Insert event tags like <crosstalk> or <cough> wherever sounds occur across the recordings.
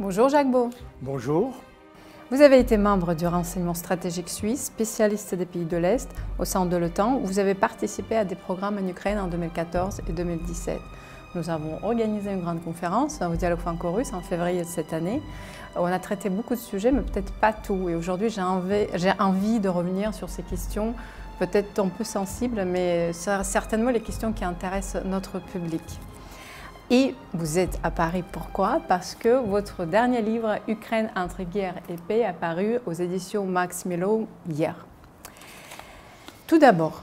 Bonjour Jacques Beau. Bonjour. Vous avez été membre du renseignement stratégique suisse, spécialiste des pays de l'Est au sein de l'OTAN. Vous avez participé à des programmes en Ukraine en 2014 et 2017. Nous avons organisé une grande conférence au dialogue franco-russe en février de cette année. On a traité beaucoup de sujets, mais peut-être pas tout. Et aujourd'hui, j'ai envie, envie, de revenir sur ces questions, peut-être un peu sensibles, mais certainement les questions qui intéressent notre public. Et vous êtes à Paris, pourquoi? Parce que votre dernier livre, Ukraine entre guerre et paix, a paru aux éditions Max Milo hier. Tout d'abord,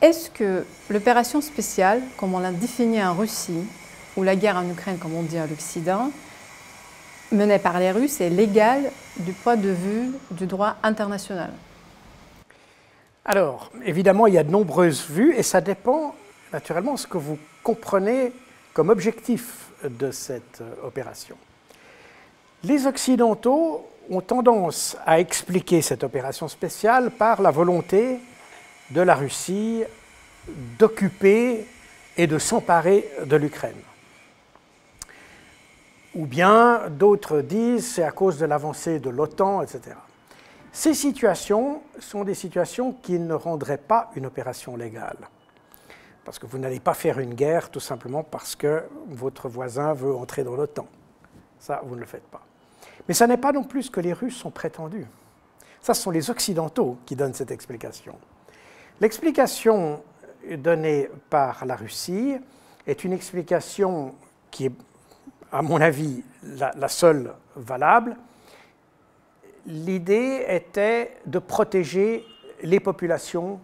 est-ce que l'opération spéciale, comme on l'a définie en Russie, ou la guerre en Ukraine, comme on dit à l'Occident, menée par les Russes, est légale du point de vue du droit international? Alors, évidemment, il y a de nombreuses vues et ça dépend naturellement de ce que vous comprenez comme objectif de cette opération. Les Occidentaux ont tendance à expliquer cette opération spéciale par la volonté de la Russie d'occuper et de s'emparer de l'Ukraine. Ou bien d'autres disent c'est à cause de l'avancée de l'OTAN, etc. Ces situations sont des situations qui ne rendraient pas une opération légale. Parce que vous n'allez pas faire une guerre tout simplement parce que votre voisin veut entrer dans l'OTAN. Ça, vous ne le faites pas. Mais ça n'est pas non plus que les Russes sont prétendus. Ça, ce sont les Occidentaux qui donnent cette explication. L'explication donnée par la Russie est une explication qui est, à mon avis, la, la seule valable. L'idée était de protéger les populations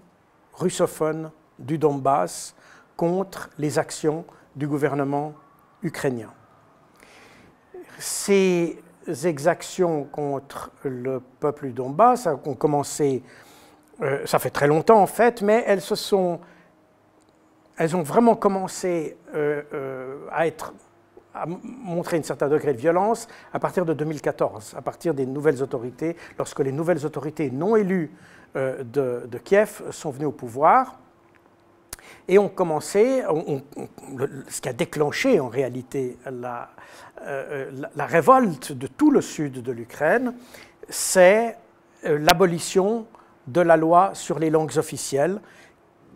russophones du Donbass contre les actions du gouvernement ukrainien. Ces exactions contre le peuple du Donbass ont commencé euh, ça fait très longtemps en fait, mais elles se sont, elles ont vraiment commencé euh, euh, à être à montrer un certain degré de violence à partir de 2014, à partir des nouvelles autorités, lorsque les nouvelles autorités non élues de, Kiev sont venues au pouvoir et ont commencé, ce qui a déclenché en réalité la, la révolte de tout le sud de l'Ukraine, c'est l'abolition de la loi sur les langues officielles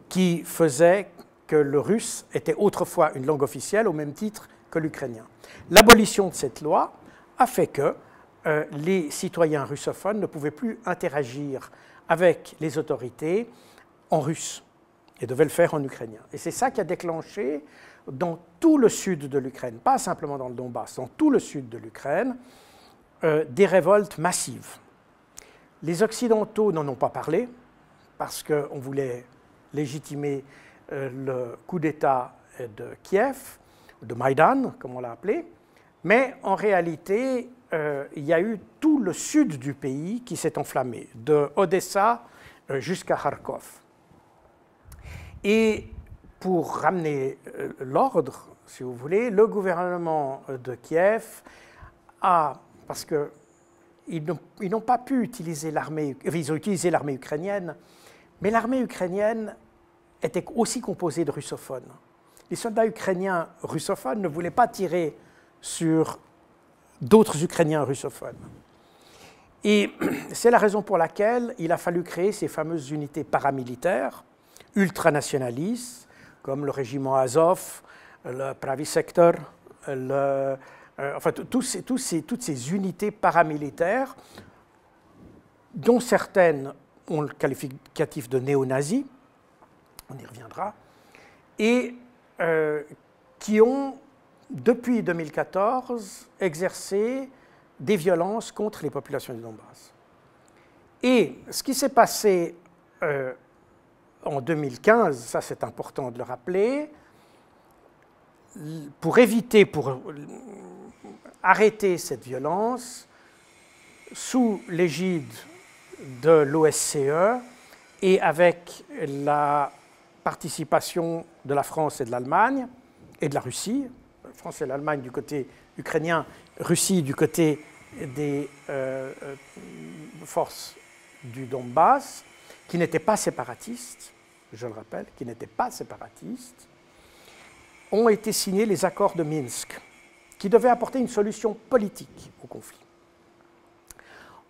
qui faisait que le russe était autrefois une langue officielle au même titre que l'ukrainien. L'abolition de cette loi a fait que euh, les citoyens russophones ne pouvaient plus interagir avec les autorités en russe et devaient le faire en ukrainien. Et c'est ça qui a déclenché dans tout le sud de l'Ukraine, pas simplement dans le Donbass, dans tout le sud de l'Ukraine, euh, des révoltes massives. Les Occidentaux n'en ont pas parlé parce qu'on voulait légitimer euh, le coup d'État de Kiev, de Maïdan, comme on l'a appelé, mais en réalité, euh, il y a eu tout le sud du pays qui s'est enflammé, de Odessa jusqu'à Kharkov. Et pour ramener l'ordre, si vous voulez, le gouvernement de Kiev a, parce que ils n'ont pas pu utiliser l'armée, ils ont utilisé l'armée ukrainienne, mais l'armée ukrainienne était aussi composée de russophones. Les soldats ukrainiens russophones ne voulaient pas tirer sur d'autres Ukrainiens russophones. Et <clears throat> c'est la raison pour laquelle il a fallu créer ces fameuses unités paramilitaires ultranationalistes, comme le régiment Azov, le Pravi Sector, euh, enfin tous ces, ces, toutes ces unités paramilitaires, dont certaines ont le qualificatif de néo-nazis, on y reviendra, et euh, qui ont, depuis 2014, exercé des violences contre les populations du Donbass. Et ce qui s'est passé euh, en 2015, ça c'est important de le rappeler, pour éviter, pour arrêter cette violence sous l'égide de l'OSCE et avec la participation de la France et de l'Allemagne et de la Russie, France et l'Allemagne du côté ukrainien, Russie du côté des euh, euh, forces du Donbass, qui n'étaient pas séparatistes, je le rappelle, qui n'étaient pas séparatistes, ont été signés les accords de Minsk qui devait apporter une solution politique au conflit.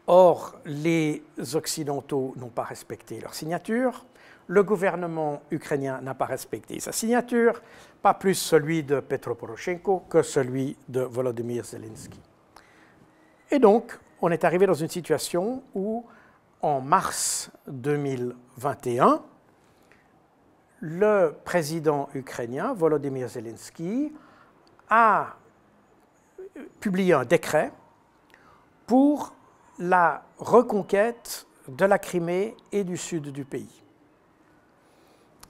Or, les Occidentaux n'ont pas respecté leur signature, le gouvernement ukrainien n'a pas respecté sa signature, pas plus celui de Petro Poroshenko que celui de Volodymyr Zelensky. Et donc, on est arrivé dans une situation où, en mars 2021, le président ukrainien, Volodymyr Zelensky, a publié un décret pour la reconquête de la Crimée et du sud du pays.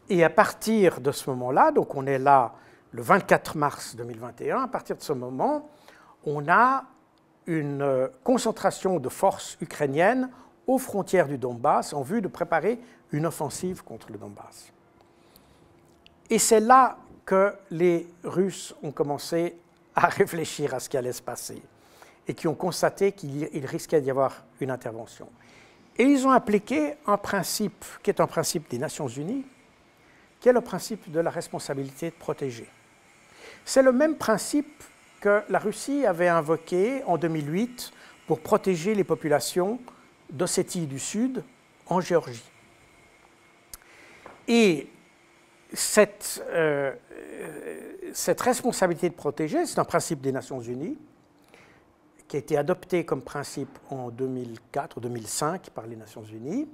Et à partir de ce moment-là, donc on est là le 24 mars 2021, à partir de ce moment, on a une concentration de forces ukrainiennes aux frontières du Donbass en vue de préparer une offensive contre le Donbass. Et c'est là que les Russes ont commencé à <laughs> réfléchir à ce qui allait se passer et qui ont constaté qu'il risquait d'y avoir une intervention. Et ils ont appliqué un principe qui est un principe des Nations Unies, qui est le principe de la responsabilité de protéger. C'est le même principe que la Russie avait invoqué en 2008 pour protéger les populations d'Ossétie du Sud en Géorgie. Et cette, euh, cette responsabilité de protéger, c'est un principe des Nations Unies, qui a été adopté comme principe en 2004 ou 2005 par les Nations Unies.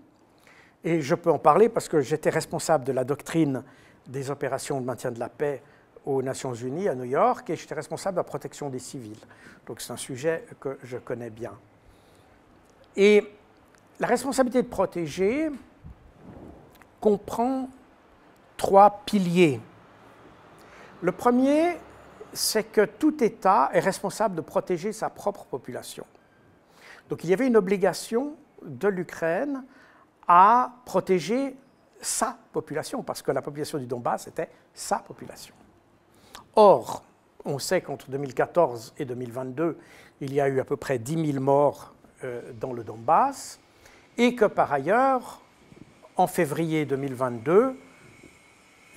Et je peux en parler parce que j'étais responsable de la doctrine des opérations de maintien de la paix aux Nations Unies à New York et j'étais responsable de la protection des civils. Donc c'est un sujet que je connais bien. Et la responsabilité de protéger comprend trois piliers. Le premier, c'est que tout État est responsable de protéger sa propre population. Donc il y avait une obligation de l'Ukraine à protéger sa population, parce que la population du Donbass était sa population. Or, on sait qu'entre 2014 et 2022, il y a eu à peu près 10 000 morts euh, dans le Donbass, et que par ailleurs, en février 2022,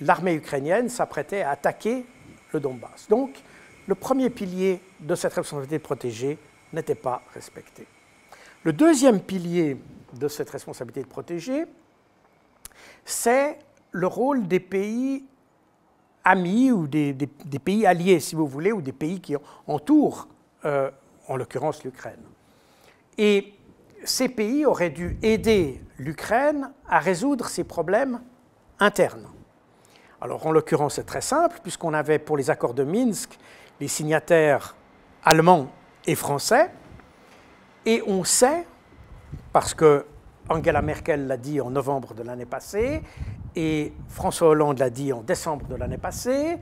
l'armée ukrainienne s'apprêtait à attaquer le Donbass. Donc, le premier pilier de cette responsabilité protégée n'était pas respecté. Le deuxième pilier de cette responsabilité de protéger, c'est le rôle des pays amis ou des, pays alliés, si vous voulez, ou des pays qui entourent, euh, en l'occurrence, l'Ukraine. Et ces pays auraient dû aider l'Ukraine à résoudre ses problèmes internes. Alors, en l'occurrence, c'est très simple, puisqu'on avait pour les accords de Minsk les signataires allemands et français, et on sait, parce que Angela Merkel l'a dit en novembre de l'année passée, et François Hollande l'a dit en décembre de l'année passée,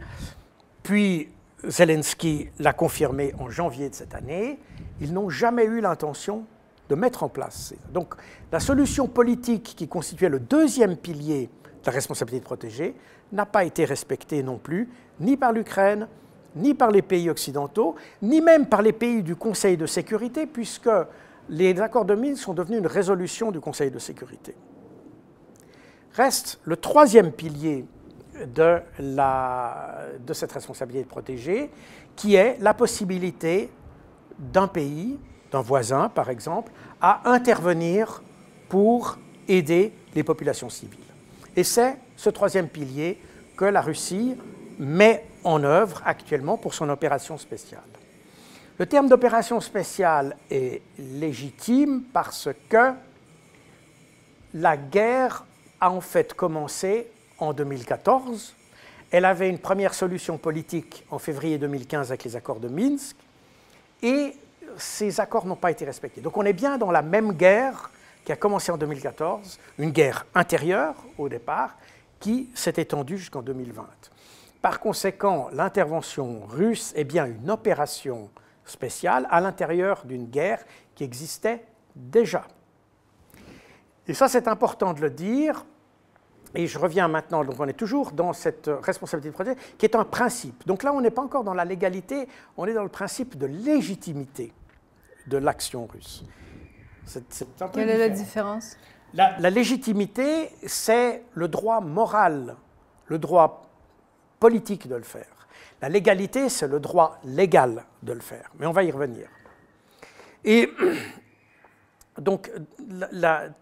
puis Zelensky l'a confirmé en janvier de cette année, ils n'ont jamais eu l'intention de mettre en place. Donc la solution politique qui constituait le deuxième pilier de la responsabilité de protéger n'a pas été respectée non plus, ni par l'Ukraine, ni par les pays occidentaux, ni même par les pays du Conseil de sécurité, puisque les accords de Minsk sont devenus une résolution du Conseil de sécurité. Reste le troisième pilier de, de cette responsabilité de protéger, qui est la possibilité d'un pays, d'un voisin par exemple, à intervenir pour aider les populations civiles. Et c'est ce troisième pilier que la Russie met en œuvre actuellement pour son opération spéciale. Le terme d'opération spéciale est légitime parce que la guerre a en fait commencé en 2014. Elle avait une première solution politique en février 2015 avec les accords de Minsk ces accords n'ont pas été respectés. Donc on est bien dans la même guerre qui a commencé en 2014, une guerre intérieure au départ, qui s'est étendue jusqu'en 2020. Par conséquent, l'intervention russe est bien une opération spéciale à l'intérieur d'une guerre qui existait déjà. Et ça, c'est important de le dire. Et je reviens maintenant, donc on est toujours dans cette responsabilité de projet, qui est un principe. Donc là, on n'est pas encore dans la légalité, on est dans le principe de légitimité de l'action russe. Quelle est la différence la, la légitimité, c'est le droit moral, le droit politique de le faire. La légalité, c'est le droit légal de le faire, mais on va y revenir. Et <clears throat> donc,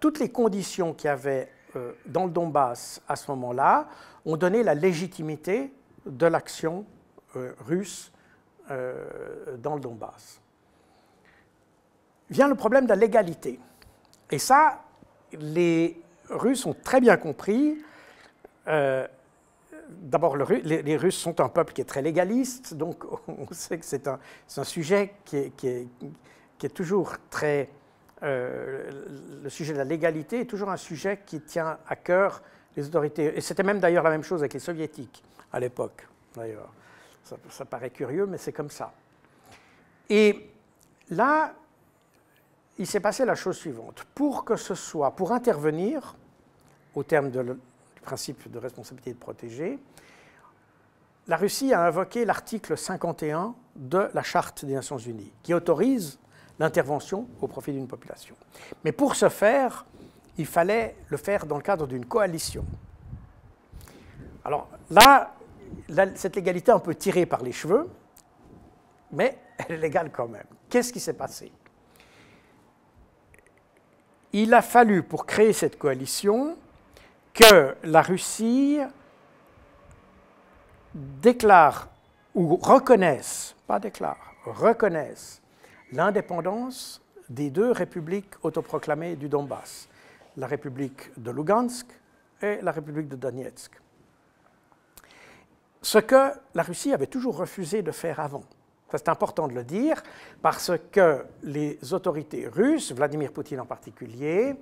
toutes les conditions qu'il y avait euh, dans le Donbass à ce moment-là ont donné la légitimité de l'action euh, russe euh, dans le Donbass. Vient le problème de la légalité. Et ça, les Russes ont très bien compris. D'abord, les, Russes sont un peuple qui est très légaliste, donc <laughs> on sait que c'est un, sujet qui est toujours très euh, le sujet de la légalité est toujours un sujet qui tient à cœur les autorités. Et c'était même d'ailleurs la même chose avec les soviétiques à l'époque, d'ailleurs. Ça, paraît curieux, mais c'est comme ça. Et là, il s'est passé la chose suivante. Pour que ce soit, pour intervenir, au terme du principe de responsabilité de protéger, la Russie a invoqué l'article 51 de la Charte des Nations Unies, qui autorise l'intervention au profit d'une population. Mais pour ce faire, il fallait le faire dans le cadre d'une coalition. Alors là, cette légalité est un peu tirée par les cheveux, mais elle est légale quand même. Qu'est-ce qui s'est passé? Il a fallu, pour créer cette coalition, que la Russie déclare ou reconnaisse, pas déclare, reconnaisse l'indépendance des deux républiques autoproclamées du Donbass, la République de Lugansk et la République de Donetsk. Ce que la Russie avait toujours refusé de faire avant. C'est important de le dire parce que les autorités russes, Vladimir Poutine en particulier,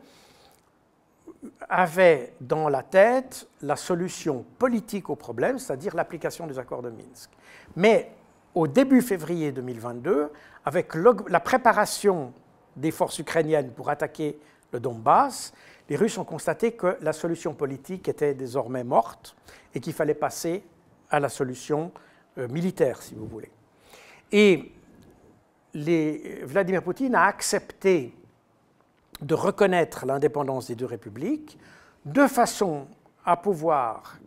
avaient dans la tête la solution politique au problème, c'est-à-dire l'application des accords de Minsk. Mais au début février 2022, avec la préparation des forces ukrainiennes pour attaquer le Donbass, les Russes ont constaté que la solution politique était désormais morte et qu'il fallait passer à la solution euh, militaire, si vous voulez. Et Vladimir Poutine a accepté de reconnaître l'indépendance des deux républiques de façon à pouvoir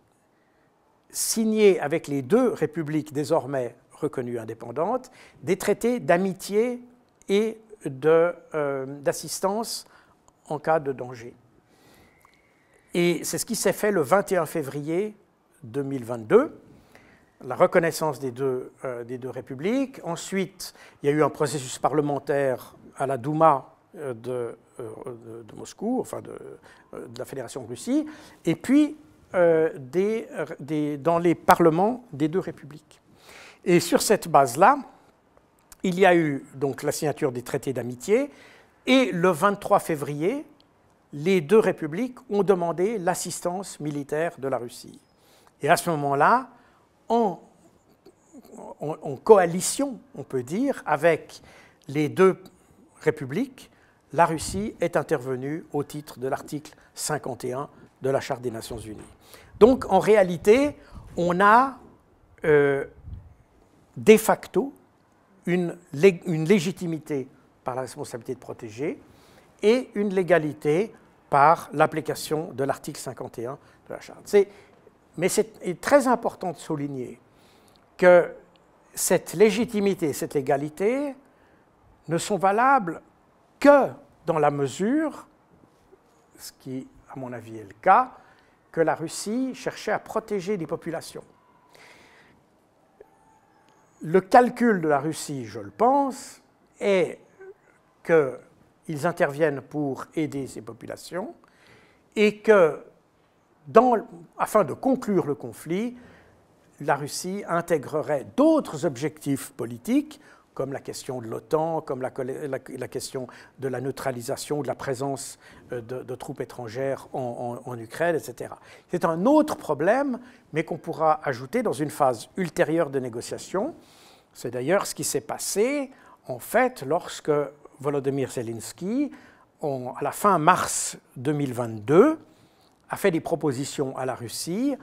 signer avec les deux républiques désormais reconnues indépendantes, des traités d'amitié et euh, d'assistance en cas de danger. Et c'est ce qui s'est fait le 21 février 2022, la reconnaissance des deux, euh, des deux républiques. Ensuite, il y a eu un processus parlementaire à la Douma euh, de, de, Moscou, enfin de, la Fédération de Russie, et puis dans les parlements des deux républiques. Et sur cette base-là, il y a eu donc la signature des traités d'amitié et le 23 février, les deux républiques ont demandé l'assistance militaire de la Russie. Et à ce moment-là, en, coalition, on peut dire, avec les deux républiques, la Russie est intervenue au titre de l'article 51 de la Charte des Nations Unies. Donc en réalité, on a euh, de facto une, légitimité par la responsabilité de protéger et une légalité par l'application de l'article 51 de la Charte. Mais c'est très important de souligner que cette légitimité, cette légalité ne sont valables que dans la mesure, ce qui à mon avis est le cas, que la Russie cherchait à protéger les populations. Le calcul de la Russie, je le pense, est qu'ils interviennent pour aider ces populations et que, afin de conclure le conflit, la Russie intégrerait d'autres objectifs politiques, comme la question de l'OTAN, comme la, question de la neutralisation, de la présence euh, de, troupes étrangères en, en Ukraine, etc. C'est un autre problème, mais qu'on pourra ajouter dans une phase ultérieure de négociation, c'est d'ailleurs ce qui s'est passé, en fait, lorsque Volodymyr Zelensky, à la fin mars 2022, a fait des propositions à la Russie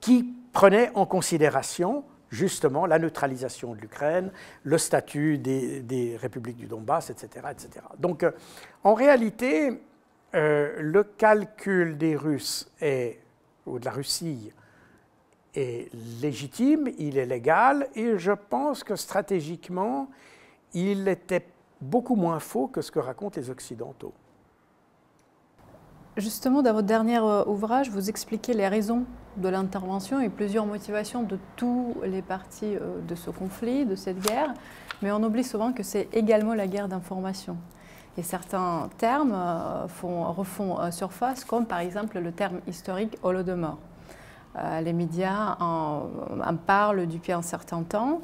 qui prenaient en considération justement la neutralisation de l'Ukraine, le statut des, républiques du Donbass, etc. etc. Donc, euh, en réalité, euh, le calcul des Russes ou de la Russie est légitime, il est légal, et je pense que stratégiquement, il était beaucoup moins faux que ce que racontent les Occidentaux. Justement, dans votre dernier euh, ouvrage, vous expliquez les raisons de l'intervention et plusieurs motivations de tous les partis euh, de ce conflit, de cette guerre, mais on oublie souvent que c'est également la guerre d'information. Et certains termes euh, font, refont surface, comme par exemple le terme historique holodomor. Les médias en parlent depuis un certain temps.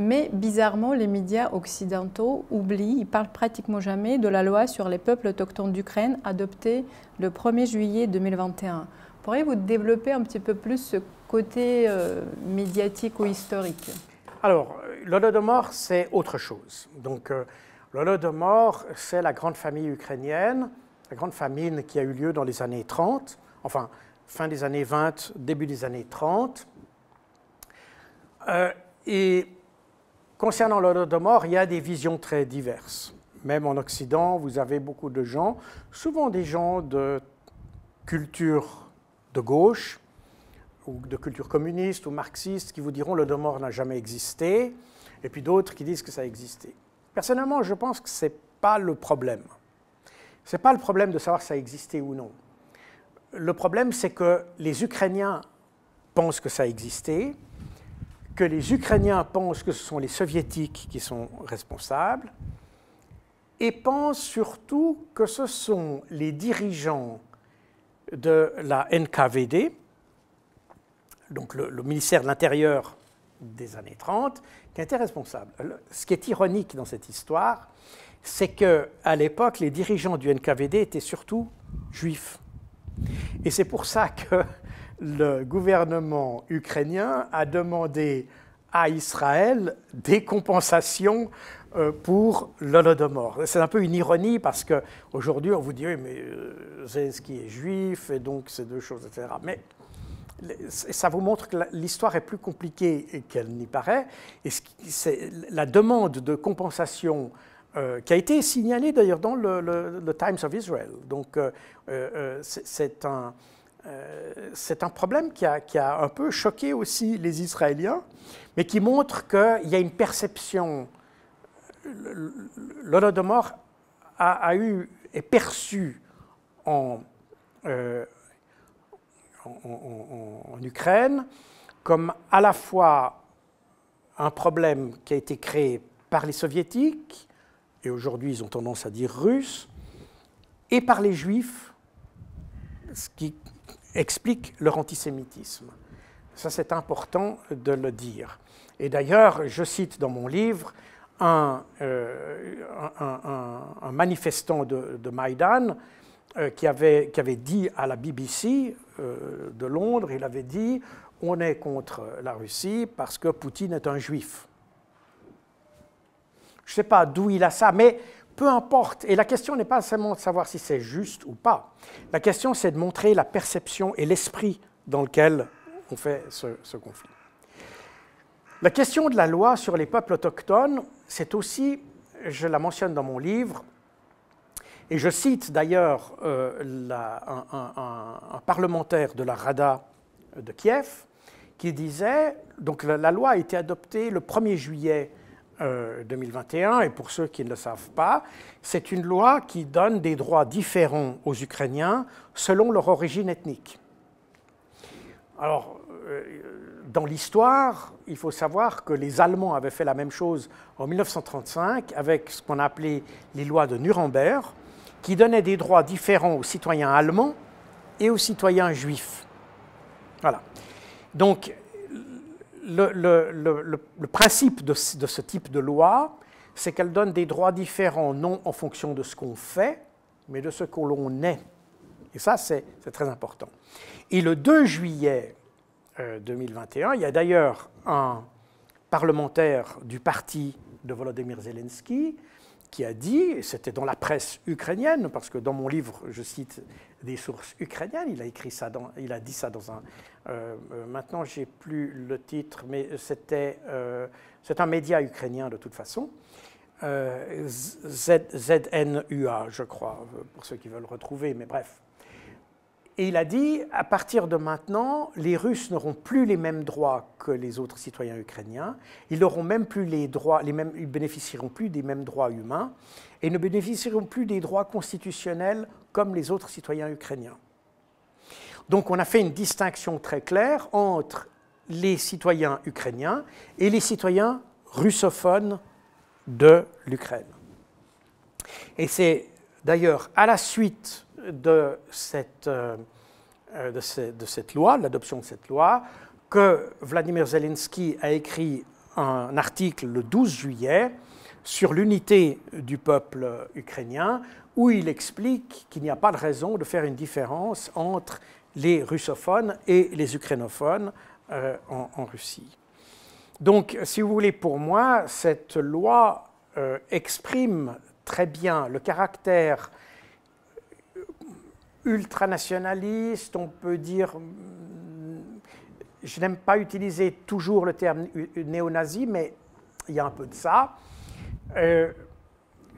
Mais bizarrement, les médias occidentaux oublient, ils parlent pratiquement jamais de la loi sur les peuples autochtones d'Ukraine adoptée le 1er juillet 2021. Pourriez-vous développer un petit peu plus ce côté euh, médiatique ou historique? Alors, l'Holodomor, c'est autre chose. Donc, euh, l'Holodomor, c'est la grande famille ukrainienne, la grande famine qui a eu lieu dans les années 30, enfin, fin des années 20, début des années 30. Euh, et Concernant l'Holodomor, il y a des visions très diverses. Même en Occident, vous avez beaucoup de gens, souvent des gens de culture de gauche, ou de culture communiste ou marxiste, qui vous diront le Holodomor n'a jamais existé, et puis d'autres qui disent que ça a existé. Personnellement, je pense que ce n'est pas le problème. Ce n'est pas le problème de savoir si ça a existé ou non. Le problème, c'est que les Ukrainiens pensent que ça a existé, que les Ukrainiens pensent que ce sont les Soviétiques qui sont responsables et pensent surtout que ce sont les dirigeants de la NKVD, donc le, ministère de l'Intérieur des années 30, qui étaient responsables. Ce qui est ironique dans cette histoire, c'est qu'à l'époque, les dirigeants du NKVD étaient surtout juifs. Et c'est pour ça que le gouvernement ukrainien a demandé à Israël des compensations euh, pour l'Holodomor. C'est un peu une ironie parce qu'aujourd'hui on vous dit oui, mais ce qui est juif et donc c'est deux choses, etc. Mais ça vous montre que l'histoire est plus compliquée qu'elle n'y paraît. Et c'est la demande de compensation euh, qui a été signalée d'ailleurs dans le, Times of Israel. Donc euh, c'est un euh, c'est un problème qui a, un peu choqué aussi les Israéliens, mais qui montre qu'il y a une perception. L'Holodomor a, a eu, est perçu en, euh, en, Ukraine comme à la fois un problème qui a été créé par les soviétiques, et aujourd'hui ils ont tendance à dire russes, et par les juifs, ce qui explique leur antisémitisme. Ça, c'est important de le dire. Et d'ailleurs, je cite dans mon livre un, euh, manifestant de, de Maïdan euh, qui, avait, qui, avait, dit à la BBC euh, de Londres, il avait dit, on est contre la Russie parce que Poutine est un juif. Je ne sais pas d'où il a ça, mais peu importe. Et la question n'est pas seulement de savoir si c'est juste ou pas. La question, c'est de montrer la perception et l'esprit dans lequel on fait ce, conflit. La question de la loi sur les peuples autochtones, c'est aussi, je la mentionne dans mon livre, et je cite d'ailleurs euh, un, parlementaire de la Rada de Kiev qui disait, donc la loi a été adoptée le 1er juillet 2021, euh, et pour ceux qui ne le savent pas, c'est une loi qui donne des droits différents aux Ukrainiens selon leur origine ethnique. Alors, euh, dans l'histoire, il faut savoir que les Allemands avaient fait la même chose en 1935 avec ce qu'on appelait les lois de Nuremberg, qui donnaient des droits différents aux citoyens allemands et aux citoyens juifs. Voilà. Donc, le, principe de, ce type de loi, c'est qu'elle donne des droits différents, non en fonction de ce qu'on fait, mais de ce que l'on est. Et ça, c'est très important. Et le 2 juillet 2021, euh, il y a d'ailleurs un parlementaire du parti de Volodymyr Zelensky qui a dit, c'était dans la presse ukrainienne, parce que dans mon livre, je cite des sources ukrainiennes, il a, écrit ça dans, il a dit ça dans un... Euh, euh maintenant, j'ai plus le titre, mais c'était, euh, c'est un média ukrainien de toute façon, euh, ZNUA, je crois, pour ceux qui veulent retrouver, mais bref. Et il a dit, à partir de maintenant, les Russes n'auront plus les mêmes droits que les autres citoyens ukrainiens. Ils n'auront même plus les droits, les mêmes, ils bénéficieront plus des mêmes droits humains et ne bénéficieront plus des droits constitutionnels comme les autres citoyens ukrainiens. Donc on a fait une distinction très claire entre les citoyens ukrainiens et les citoyens russophones de l'Ukraine. Et c'est d'ailleurs à la suite de cette, euh, euh, de, cette loi, l'adoption de cette loi, que Vladimir Zelensky a écrit un article le 12 juillet sur l'unité du peuple ukrainien, où il explique qu'il n'y a pas de raison de faire une différence entre les russophones et les ukrainophones euh, en, Russie. Donc, si vous voulez, pour moi, cette loi exprime très bien le caractère ultranationaliste, on peut dire, je n'aime pas utiliser toujours le terme néo-nazi, mais il y a un peu de ça. Euh,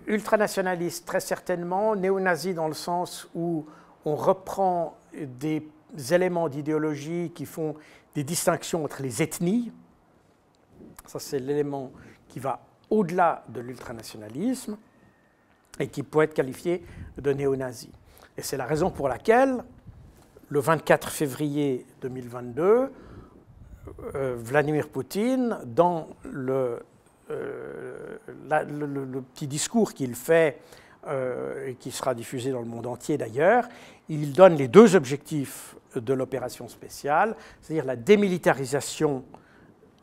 ultranationaliste, très certainement, néo-nazi dans le sens où on reprend des éléments d'idéologie qui font des distinctions entre les ethnies. Ça, c'est l'élément qui va au-delà de l'ultranationalisme et qui peut être qualifié de néo-nazi. Et c'est la raison pour laquelle, le 24 février 2022, euh, Vladimir Poutine, dans le, euh, petit discours qu'il fait, euh, et qui sera diffusé dans le monde entier d'ailleurs, il donne les deux objectifs de l'opération spéciale, c'est-à-dire la démilitarisation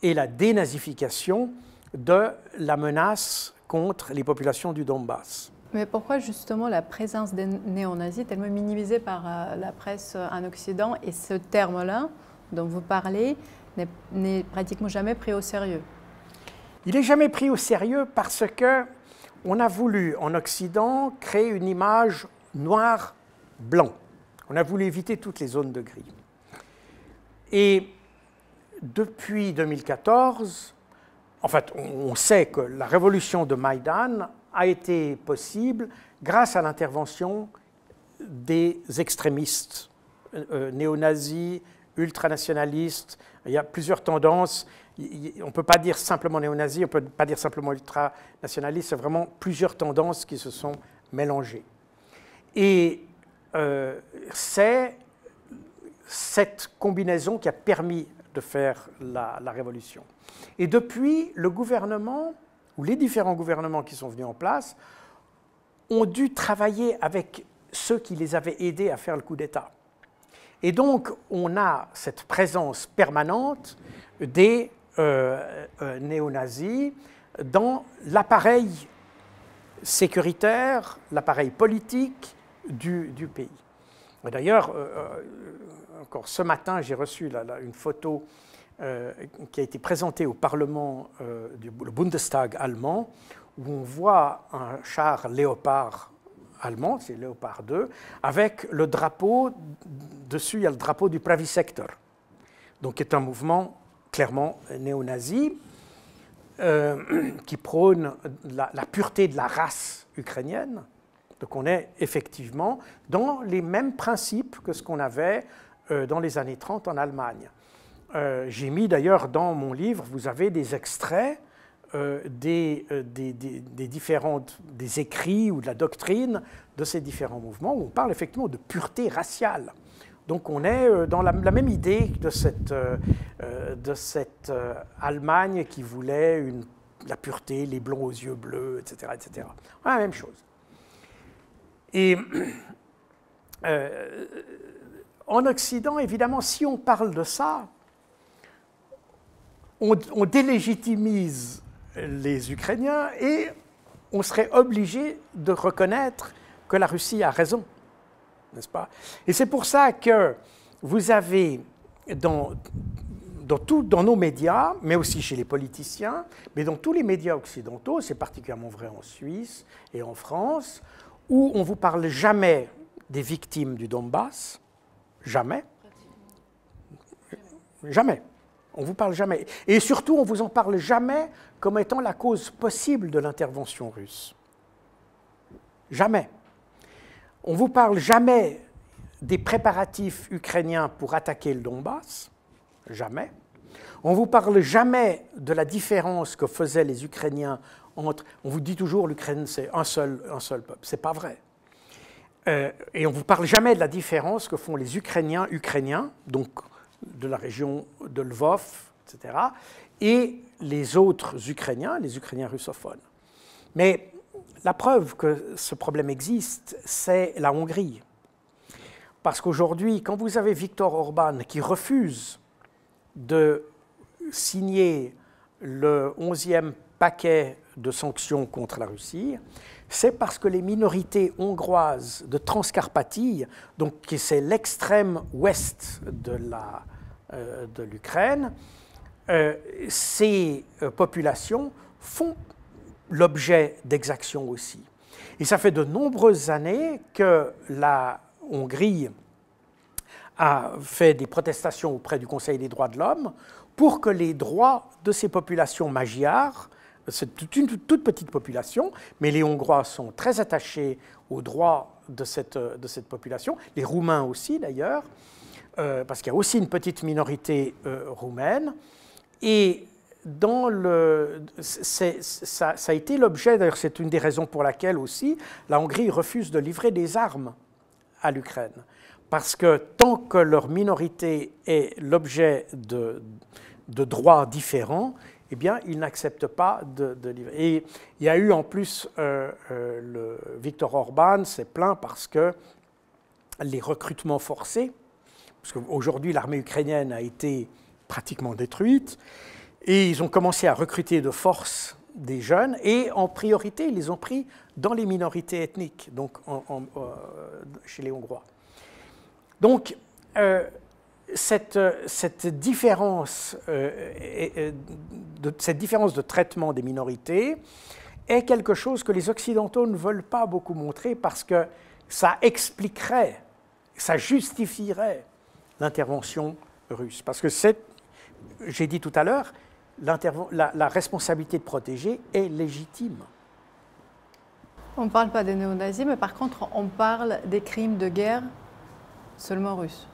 et la dénazification de la menace contre les populations du Donbass. Mais pourquoi justement la présence des néo-nazis tellement minimisée par euh, la presse euh, en Occident? Et ce terme-là dont vous parlez n'est pratiquement jamais pris au sérieux Il n'est jamais pris au sérieux parce que on a voulu en Occident créer une image noir-blanc. On a voulu éviter toutes les zones de gris. Et depuis 2014, en fait, on sait que la révolution de Maïdan a été possible grâce à l'intervention des extrémistes euh, euh, néo-nazis, ultranationalistes. Il y a plusieurs tendances. On ne peut pas dire simplement néo-nazis, on ne peut pas dire simplement ultranationaliste. C'est vraiment plusieurs tendances qui se sont mélangées. Et euh, c'est cette combinaison qui a permis de faire la révolution. Et depuis, le gouvernement où les différents gouvernements qui sont venus en place ont dû travailler avec ceux qui les avaient aidés à faire le coup d'État. Et donc, on a cette présence permanente des euh, euh, néo-nazis dans l'appareil sécuritaire, l'appareil politique du, pays. D'ailleurs, euh, encore ce matin, j'ai reçu une photo euh, qui a été présenté au Parlement euh, du le Bundestag allemand, où on voit un char léopard allemand, c'est Léopard 2, avec le drapeau, dessus il y a le drapeau du Pravi Sector, donc qui est un mouvement clairement néo-nazi, euh, <clears throat> qui prône la, la, pureté de la race ukrainienne. Donc on est effectivement dans les mêmes principes que ce qu'on avait dans les années 30 en Allemagne. Euh, j'ai mis d'ailleurs dans mon livre, vous avez des extraits euh, des, euh, des, des, différentes, des écrits ou de la doctrine de ces différents mouvements où on parle effectivement de pureté raciale. Donc on est dans la, même idée de cette, de cette Allemagne qui voulait la pureté, les blonds aux yeux bleus, etc. etc. La même chose. Et en Occident, évidemment, si on parle de ça, on, délégitimise les Ukrainiens et on serait obligé de reconnaître que la Russie a raison, n'est-ce pas? Et c'est pour ça que vous avez dans, dans, nos médias, mais aussi chez les politiciens, mais dans tous les médias occidentaux, c'est particulièrement vrai en Suisse et en France, où on ne vous parle jamais des victimes du Donbass, jamais, jamais. On ne vous parle jamais. Et surtout, on ne vous en parle jamais comme étant la cause possible de l'intervention russe. Jamais. On ne vous parle jamais des préparatifs ukrainiens pour attaquer le Donbass, jamais. On ne vous parle jamais de la différence que faisaient les Ukrainiens entre. On vous dit toujours l'Ukraine c'est un seul, peuple. Ce n'est pas vrai. Euh, et on ne vous parle jamais de la différence que font les Ukrainiens ukrainiens, donc de la région de Lvov, etc., et les autres Ukrainiens, les Ukrainiens russophones. Mais la preuve que ce problème existe, c'est la Hongrie. Parce qu'aujourd'hui, quand vous avez Viktor Orban qui refuse de signer le 11e paquet de sanctions contre la Russie, c'est parce que les minorités hongroises de Transcarpathie, donc c'est l'extrême ouest de euh, l'Ukraine, euh, ces euh, populations font l'objet d'exactions aussi. Et ça fait de nombreuses années que la Hongrie a fait des protestations auprès du Conseil des droits de l'homme pour que les droits de ces populations magyars, c'est une toute petite population, mais les Hongrois sont très attachés aux droits de cette, population, les Roumains aussi d'ailleurs, euh, parce qu'il y a aussi une petite minorité euh, roumaine. Et dans ça, a été l'objet, d'ailleurs c'est une des raisons pour laquelle aussi la Hongrie refuse de livrer des armes à l'Ukraine. Parce que tant que leur minorité est l'objet de, de, droits différents, eh bien, ils n'acceptent pas de, livrer. Et il y a eu en plus, euh, euh, le Viktor Orban s'est plaint parce que les recrutements forcés, parce qu'aujourd'hui l'armée ukrainienne a été pratiquement détruite, et ils ont commencé à recruter de force des jeunes, et en priorité, ils les ont pris dans les minorités ethniques, donc euh, chez les Hongrois. Donc, euh, cette, cette, différence, euh, de, cette différence de traitement des minorités est quelque chose que les Occidentaux ne veulent pas beaucoup montrer parce que ça expliquerait, ça justifierait l'intervention russe. Parce que j'ai dit tout à l'heure, la, la, responsabilité de protéger est légitime. On ne parle pas des néo-nazis, mais par contre, on parle des crimes de guerre seulement russes,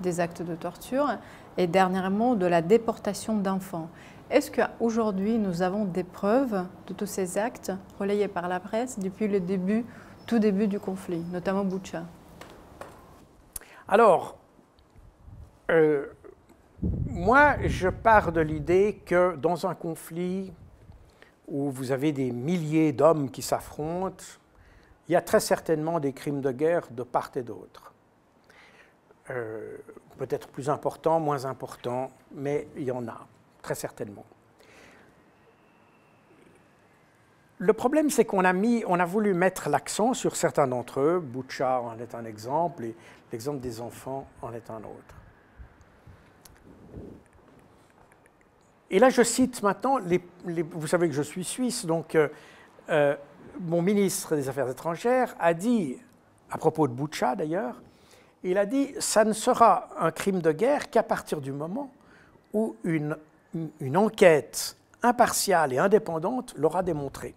des actes de torture et dernièrement de la déportation d'enfants. Est-ce qu'aujourd'hui, nous avons des preuves de tous ces actes relayés par la presse depuis le début, tout début du conflit, notamment Boucha? Alors, euh, moi, je pars de l'idée que dans un conflit où vous avez des milliers d'hommes qui s'affrontent, il y a très certainement des crimes de guerre de part et d'autre. Euh, peut-être plus importants, moins importants, mais il y en a, très certainement. Le problème, c'est qu'on a, voulu mettre l'accent sur certains d'entre eux. Boucha en est un exemple, et l'exemple des enfants en est un autre. Et là, je cite maintenant, vous savez que je suis suisse, donc euh, euh, mon ministre des Affaires étrangères a dit, à propos de Boucha d'ailleurs, il a dit ça ne sera un crime de guerre qu'à partir du moment où une, une enquête impartiale et indépendante l'aura démontré.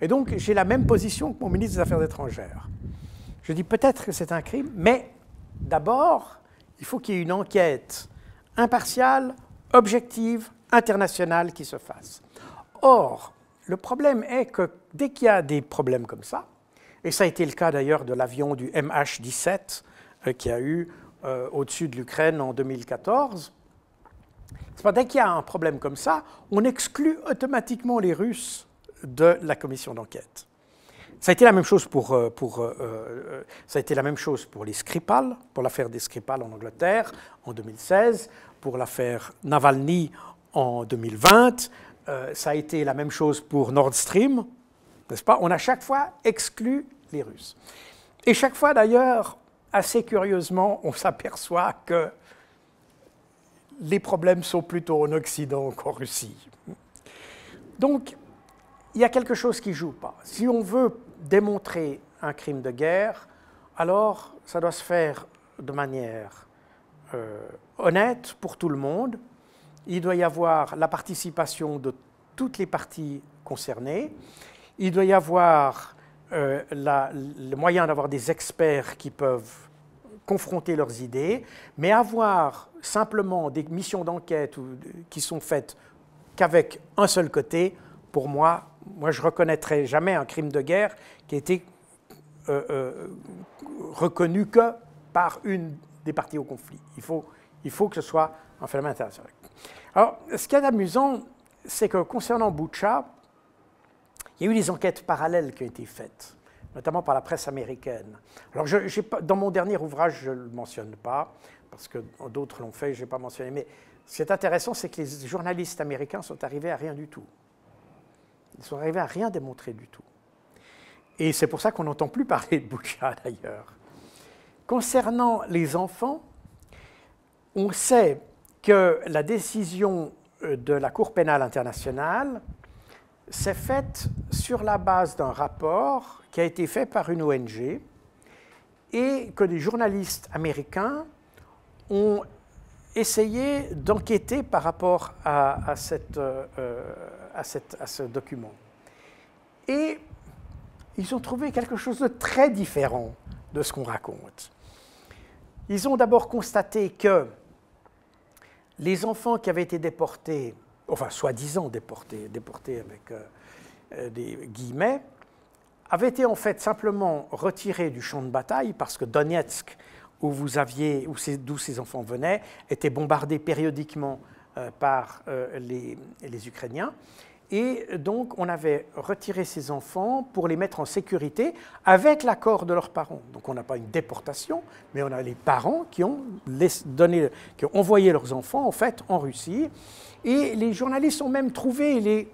Et donc, j'ai la même position que mon ministre des Affaires étrangères. Je dis peut-être que c'est un crime, mais d'abord, il faut qu'il y ait une enquête impartiale, objective, internationale qui se fasse. Or, le problème est que dès qu'il y a des problèmes comme ça, et ça a été le cas d'ailleurs de l'avion du MH17 euh, qui a eu euh, au-dessus de l'Ukraine en 2014, pas, dès qu'il y a un problème comme ça, on exclut automatiquement les Russes de la commission d'enquête. Ça a été la même chose pour, euh, pour ça la même chose pour les Skripal, pour l'affaire des Skripal en Angleterre en 2016, pour l'affaire Navalny en 2020. Euh, ça a été la même chose pour Nord Stream, n'est-ce pas? On a chaque fois exclu les Russes. Et chaque fois, d'ailleurs, assez curieusement, on s'aperçoit que les problèmes sont plutôt en Occident qu'en Russie. Donc, il y a quelque chose qui ne joue pas. Si on veut démontrer un crime de guerre, alors ça doit se faire de manière euh, honnête pour tout le monde. Il doit y avoir la participation de toutes les parties concernées. Il doit y avoir euh, le moyen d'avoir des experts qui peuvent confronter leurs idées, mais avoir simplement des missions d'enquête qui sont faites qu'avec un seul côté, pour moi, moi je reconnaîtrai jamais un crime de guerre qui a été euh, euh, reconnu que par une des parties au conflit. Il faut, il faut que ce soit un phénomène international. Alors, ce qui est amusant, c'est que concernant Boucha, il y a eu des enquêtes parallèles qui ont été faites, notamment par la presse américaine. Alors, dans mon dernier ouvrage, je ne le mentionne pas, parce que d'autres l'ont fait, je n'ai pas mentionné. Mais ce qui est intéressant, c'est que les journalistes américains sont arrivés à rien du tout. Ils sont arrivés à rien démontrer du tout. Et c'est pour ça qu'on n'entend plus parler de Boucha, <laughs> d'ailleurs. Concernant les enfants, on sait que la décision euh, de la Cour pénale internationale s'est faite sur la base d'un rapport qui a été fait par une ONG et que des journalistes américains ont essayé d'enquêter par rapport à, euh, à, cette, à, ce document. Et ils ont trouvé quelque chose de très différent de ce qu'on raconte. Ils ont d'abord constaté que les enfants qui avaient été déportés, enfin soi-disant déportés, déportés avec euh, euh, des guillemets, avaient été en fait simplement retirés du champ de bataille parce que Donetsk, où vous aviez, d'où ces enfants venaient, était bombardé périodiquement euh, par les, Ukrainiens. Et donc, on avait retiré ces enfants pour les mettre en sécurité avec l'accord de leurs parents. Donc, on n'a pas une déportation, mais on a les parents qui ont, donné, qui ont envoyé leurs enfants, en fait, en Russie. Et les journalistes ont même trouvé les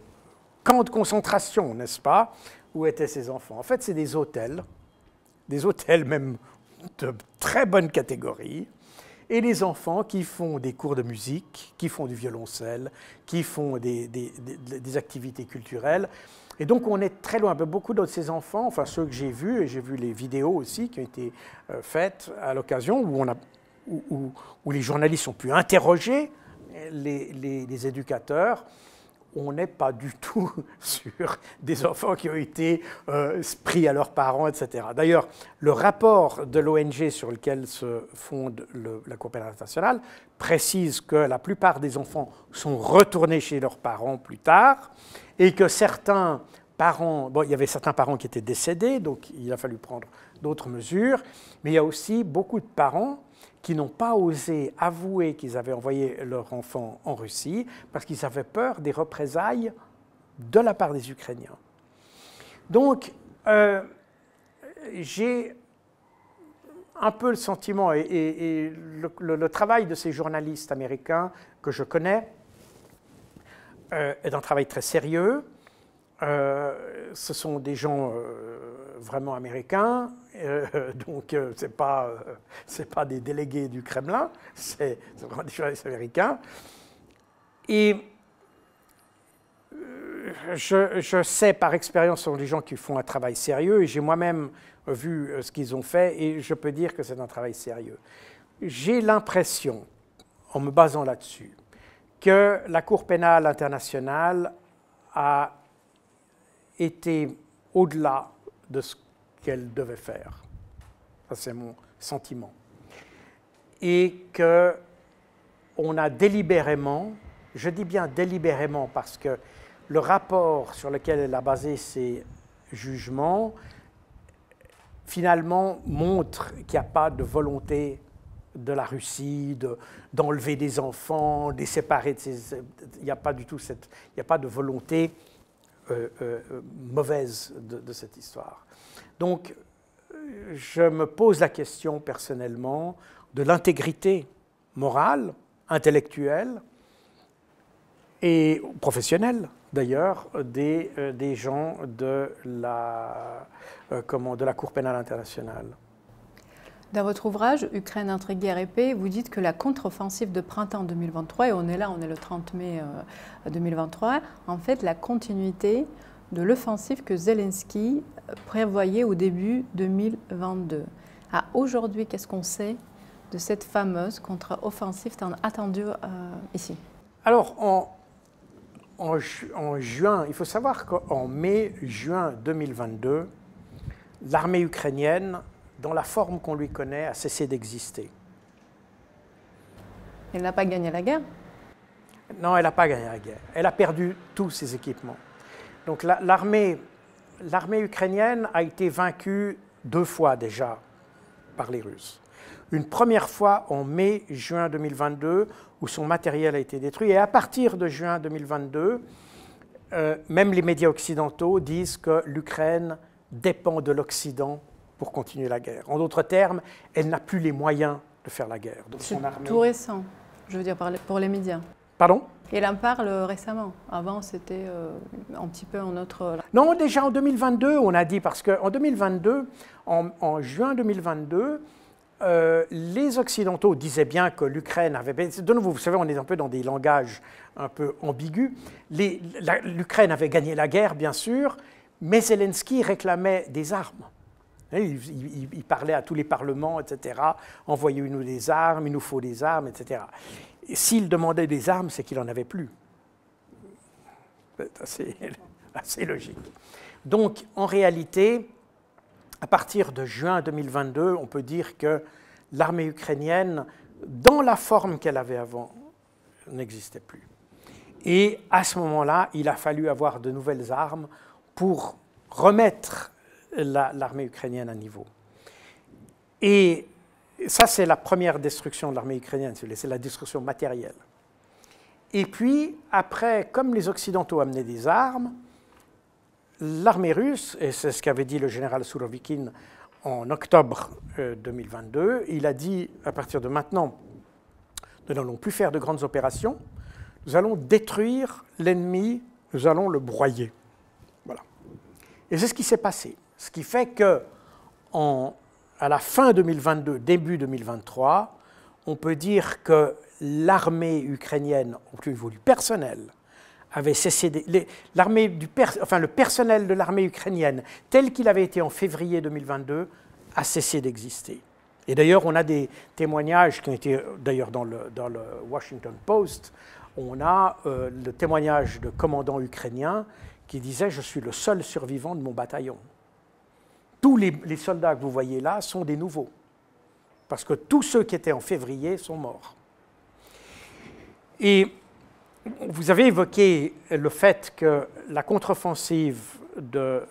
camps de concentration, n'est-ce pas, où étaient ces enfants? En fait, c'est des hôtels, des hôtels même de très bonne catégorie, et les enfants qui font des cours de musique, qui font du violoncelle, qui font des, activités culturelles. Et donc on est très loin. Beaucoup de ces enfants, enfin ceux que j'ai vus, et j'ai vu les vidéos aussi qui ont été euh, faites à l'occasion, où, les journalistes ont pu interroger les éducateurs on n'est pas du tout <laughs> sur des enfants qui ont été euh, pris à leurs parents, etc. D'ailleurs, le rapport de l'ONG sur lequel se fonde la Cour pénale internationale précise que la plupart des enfants sont retournés chez leurs parents plus tard et que certains parents, bon, il y avait certains parents qui étaient décédés, donc il a fallu prendre d'autres mesures, mais il y a aussi beaucoup de parents qui n'ont pas osé avouer qu'ils avaient envoyé leur enfant en Russie parce qu'ils avaient peur des représailles de la part des Ukrainiens. Donc, euh, j'ai un peu le sentiment, et, le, travail de ces journalistes américains que je connais euh, est un travail très sérieux. Euh, ce sont des gens vraiment américains, euh, <laughs> donc euh, ce n'est pas, euh, pas des délégués du Kremlin, c'est vraiment des journalistes américains. Et je, je, sais par expérience, ce sont des gens qui font un travail sérieux, et j'ai moi-même vu ce qu'ils ont fait, et je peux dire que c'est un travail sérieux. J'ai l'impression, en me basant là-dessus, que la Cour pénale internationale a été au-delà de ce qu'elle devait faire. Ça, c'est mon sentiment. Et que on a délibérément, je dis bien délibérément parce que le rapport sur lequel elle a basé ses jugements, finalement, montre qu'il n'y a pas de volonté de la Russie d'enlever des enfants, de les séparer de ces... Il n'y a pas du tout cette... Il n'y a pas de volonté euh, euh, mauvaise de, cette histoire. Donc, je me pose la question personnellement de l'intégrité morale, intellectuelle et professionnelle d'ailleurs des, euh, gens de la Cour pénale internationale. Dans votre ouvrage Ukraine entre guerre et paix, vous dites que la contre-offensive de printemps 2023, et on est là, on est le 30 mai 2023, euh, en fait la continuité de l'offensive que Zelensky prévoyait au début 2022. À aujourd'hui, qu'est-ce qu'on sait de cette fameuse contre-offensive attendue euh, ici? Alors, en, en, en, juin, il faut savoir qu'en mai-juin 2022, l'armée ukrainienne dans la forme qu'on lui connaît, a cessé d'exister. Elle n'a pas gagné la guerre Non, elle n'a pas gagné la guerre. Elle a perdu tous ses équipements. Donc l'armée ukrainienne a été vaincue deux fois déjà par les Russes. Une première fois en mai-juin 2022, où son matériel a été détruit. Et à partir de juin 2022, euh, même les médias occidentaux disent que l'Ukraine dépend de l'Occident pour continuer la guerre. En d'autres termes, elle n'a plus les moyens de faire la guerre. C'est tout récent, je veux dire, pour les médias. Pardon? Elle en parle récemment. Avant, c'était euh, un petit peu en autre... Non, déjà en 2022, on a dit, parce qu'en 2022, en, juin 2022, euh, les Occidentaux disaient bien que l'Ukraine avait... De nouveau, vous savez, on est un peu dans des langages un peu ambigus. L'Ukraine avait gagné la guerre, bien sûr, mais Zelensky réclamait des armes. Il, parlait à tous les parlements, etc. Envoyez-nous des armes, il nous faut des armes, etc. S'il demandait des armes, c'est qu'il n'en avait plus. C'est assez, <laughs> assez, logique. Donc, en réalité, à partir de juin 2022, on peut dire que l'armée ukrainienne, dans la forme qu'elle avait avant, n'existait plus. Et à ce moment-là, il a fallu avoir de nouvelles armes pour remettre l'armée ukrainienne à niveau. Et ça, c'est la première destruction de l'armée ukrainienne, c'est la destruction matérielle. Et puis, après, comme les Occidentaux amenaient des armes, l'armée russe, et c'est ce qu'avait dit le général Surovikin en octobre 2022, euh, il a dit, à partir de maintenant, nous n'allons plus faire de grandes opérations, nous allons détruire l'ennemi, nous allons le broyer. Voilà. Et c'est ce qui s'est passé. Ce qui fait que, la fin 2022, début 2023, on peut dire que l'armée ukrainienne, au niveau du personnel, avait cessé. l'armée du enfin, le personnel de l'armée ukrainienne, tel qu'il avait été en février 2022, a cessé d'exister. Et d'ailleurs, on a des témoignages qui ont été d'ailleurs dans le, Washington Post. On a euh, le témoignage de commandants ukrainiens qui disait Je suis le seul survivant de mon bataillon tous les, soldats que vous voyez là sont des nouveaux, parce que tous ceux qui étaient en février sont morts. Et vous avez évoqué le fait que la contre-offensive de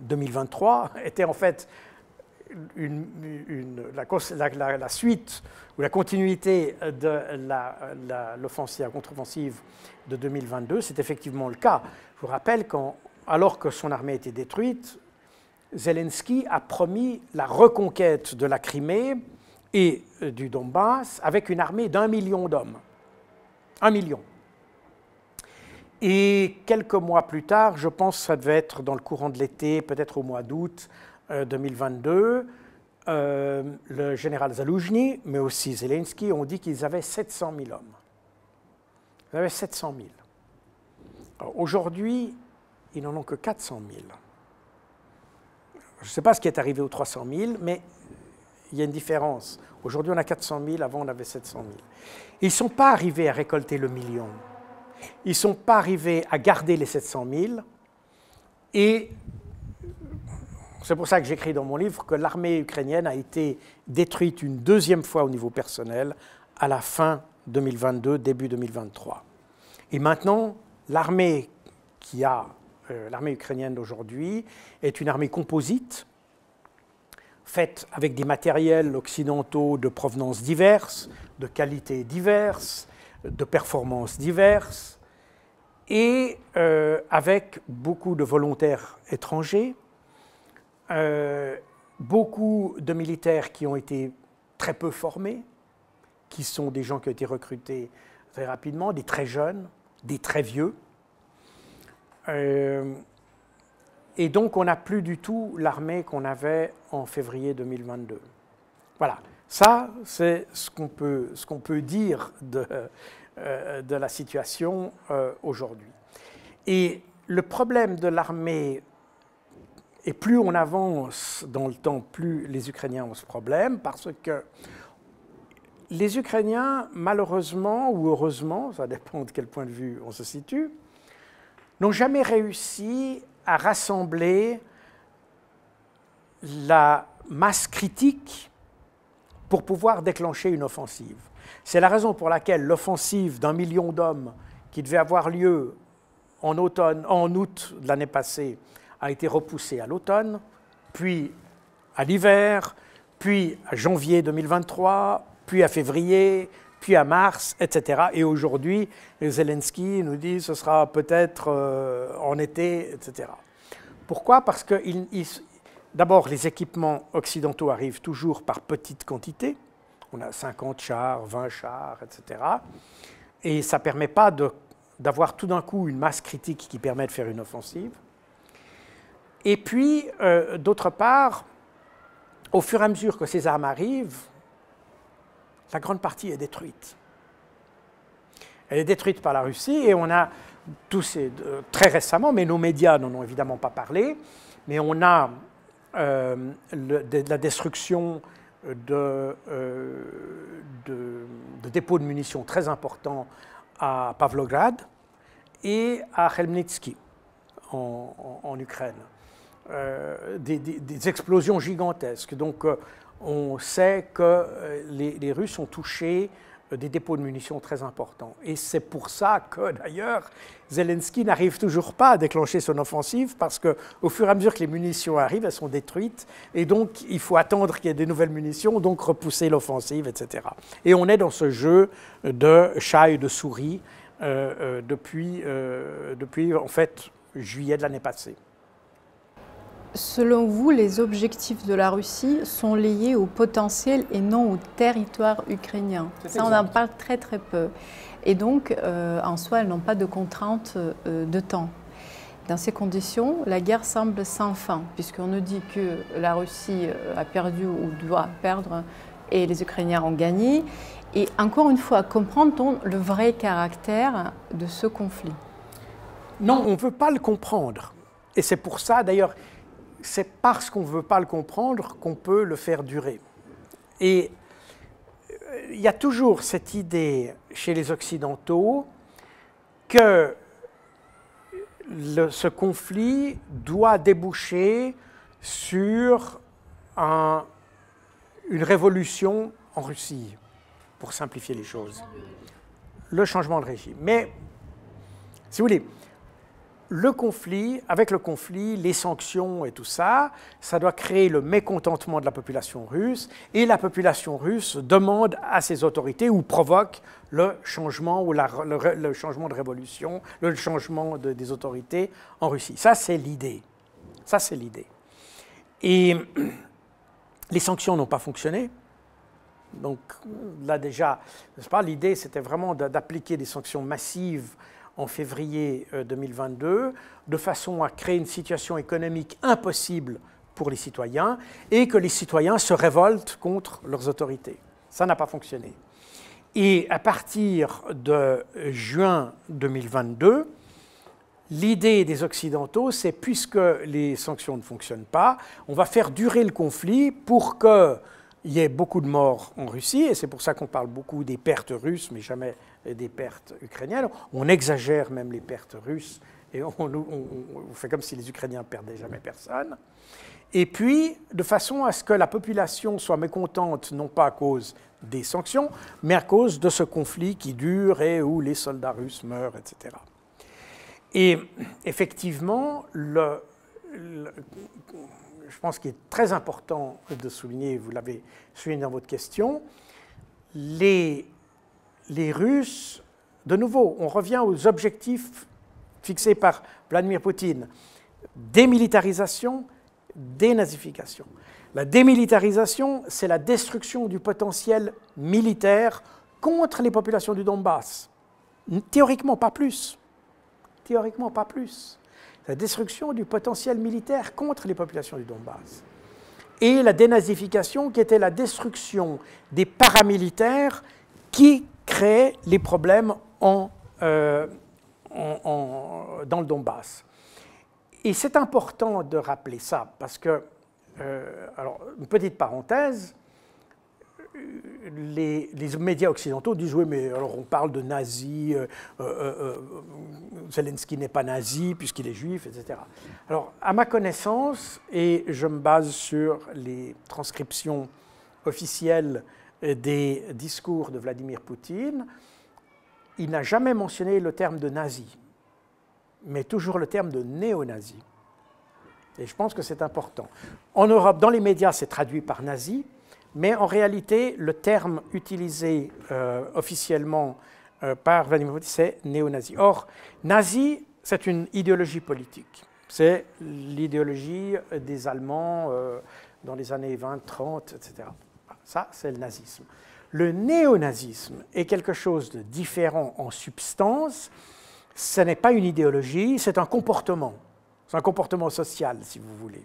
2023 était en fait la, suite ou la continuité de l'offensive, la, contre-offensive de 2022. C'est effectivement le cas. Je vous rappelle qu'alors que son armée était détruite, Zelensky a promis la reconquête de la Crimée et euh, du Donbass avec une armée d'un million d'hommes. Un million. Et quelques mois plus tard, je pense que ça devait être dans le courant de l'été, peut-être au mois d'août 2022, euh, euh, le général Zaloujny, mais aussi Zelensky, ont dit qu'ils avaient 700 000 hommes. Ils avaient 700 000. Aujourd'hui, ils n'en ont que 400 000. Je ne sais pas ce qui est arrivé aux 300 000, mais il y a une différence. Aujourd'hui, on a 400 000, avant, on avait 700 000. Ils ne sont pas arrivés à récolter le million. Ils ne sont pas arrivés à garder les 700 000. Et c'est pour ça que j'écris dans mon livre que l'armée ukrainienne a été détruite une deuxième fois au niveau personnel à la fin 2022, début 2023. Et maintenant, l'armée qui a l'armée ukrainienne d'aujourd'hui est une armée composite, faite avec des matériels occidentaux de provenance diverses, de qualités diverses, de performances diverses, et euh, avec beaucoup de volontaires étrangers, euh, beaucoup de militaires qui ont été très peu formés, qui sont des gens qui ont été recrutés très rapidement, des très jeunes, des très vieux. Euh, et donc, on n'a plus du tout l'armée qu'on avait en février 2022. Voilà, ça, c'est ce qu'on peut, ce qu'on peut dire de, euh, de la situation euh, aujourd'hui. Et le problème de l'armée, et plus on avance dans le temps, plus les Ukrainiens ont ce problème, parce que les Ukrainiens, malheureusement ou heureusement, ça dépend de quel point de vue on se situe, n'ont jamais réussi à rassembler la masse critique pour pouvoir déclencher une offensive. C'est la raison pour laquelle l'offensive d'un million d'hommes qui devait avoir lieu en, automne, en août de l'année passée a été repoussée à l'automne, puis à l'hiver, puis à janvier 2023, puis à février, puis à mars, etc. Et aujourd'hui, Zelensky nous dit ce sera peut-être euh, en été, etc. Pourquoi? Parce que d'abord, les équipements occidentaux arrivent toujours par petites quantités. On a 50 chars, 20 chars, etc. Et ça ne permet pas d'avoir tout d'un coup une masse critique qui permet de faire une offensive. Et puis, euh, d'autre part, au fur et à mesure que ces armes arrivent, la grande partie est détruite. Elle est détruite par la Russie et on a tous ces, très récemment, mais nos médias n'en ont évidemment pas parlé, mais on a euh, la destruction de, euh, de, dépôts de munitions très importants à Pavlograd et à Khelmnitsky en, Ukraine. Euh, des, explosions gigantesques. Donc on sait que les, Russes ont touché des dépôts de munitions très importants. Et c'est pour ça que, d'ailleurs, Zelensky n'arrive toujours pas à déclencher son offensive, parce qu'au fur et à mesure que les munitions arrivent, elles sont détruites, et donc il faut attendre qu'il y ait des nouvelles munitions, donc repousser l'offensive, etc. Et on est dans ce jeu de chat et de souris euh, euh, depuis, euh, depuis, en fait, juillet de l'année passée. Selon vous, les objectifs de la Russie sont liés au potentiel et non au territoire ukrainien? Ça, on en parle très très peu. Et donc, euh, en soi, elles n'ont pas de contraintes euh, de temps. Dans ces conditions, la guerre semble sans fin, puisqu'on nous dit que la Russie euh, a perdu ou doit perdre et les Ukrainiens ont gagné. Et encore une fois, comprend-on le vrai caractère de ce conflit? Non, on ne veut pas le comprendre. Et c'est pour ça, d'ailleurs, c'est parce qu'on ne veut pas le comprendre qu'on peut le faire durer. Et euh, il y a toujours cette idée chez les Occidentaux que ce conflit doit déboucher sur une révolution en Russie, pour simplifier les choses. Le changement de régime. Mais, si vous voulez, le conflit, avec le conflit, les sanctions et tout ça, ça doit créer le mécontentement de la population russe et la population russe demande à ses autorités ou provoque le changement ou le, changement de révolution, le changement des autorités en Russie. Ça, c'est l'idée. Ça, c'est l'idée. Et <clears throat> les sanctions n'ont pas fonctionné. Donc là déjà, l'idée c'était vraiment d'appliquer des sanctions massives en février 2022, euh, de façon à créer une situation économique impossible pour les citoyens et que les citoyens se révoltent contre leurs autorités. Ça n'a pas fonctionné. Et à partir de juin 2022, l'idée des Occidentaux, c'est puisque les sanctions ne fonctionnent pas, on va faire durer le conflit pour qu'il y ait beaucoup de morts en Russie, et c'est pour ça qu'on parle beaucoup des pertes russes, mais jamais des pertes ukrainiennes. On exagère même les pertes russes et on, fait comme si les Ukrainiens perdaient jamais personne. Et puis, de façon à ce que la population soit mécontente, non pas à cause des sanctions, mais à cause de ce conflit qui dure et où les soldats russes meurent, etc. Et effectivement, je pense qu'il est très important de souligner, vous l'avez souligné dans votre question, les les Russes, de nouveau, on revient aux objectifs fixés par Vladimir Poutine. Démilitarisation, dénazification. La démilitarisation, c'est la destruction du potentiel militaire contre les populations du Donbass. Théoriquement, pas plus. Théoriquement, pas plus. La destruction du potentiel militaire contre les populations du Donbass. Et la dénazification, qui était la destruction des paramilitaires qui créer les problèmes euh, dans le Donbass. Et c'est important de rappeler ça, parce que, euh, alors, une petite parenthèse, les, médias occidentaux disent oui, mais alors on parle de nazis, euh, Zelensky n'est pas nazi puisqu'il est juif, etc. Alors, à ma connaissance, et je me base sur les transcriptions officielles des discours de Vladimir Poutine, il n'a jamais mentionné le terme de nazi, mais toujours le terme de néo-nazi. Et je pense que c'est important. En Europe, dans les médias, c'est traduit par nazi, mais en réalité, le terme utilisé euh, officiellement euh, par Vladimir Poutine, c'est néo-nazi. Or, nazi, c'est une idéologie politique. C'est l'idéologie des Allemands euh, dans les années 20, 30, etc. Ça, c'est le nazisme. Le néonazisme est quelque chose de différent en substance. Ce n'est pas une idéologie, c'est un comportement. C'est un comportement social, si vous voulez.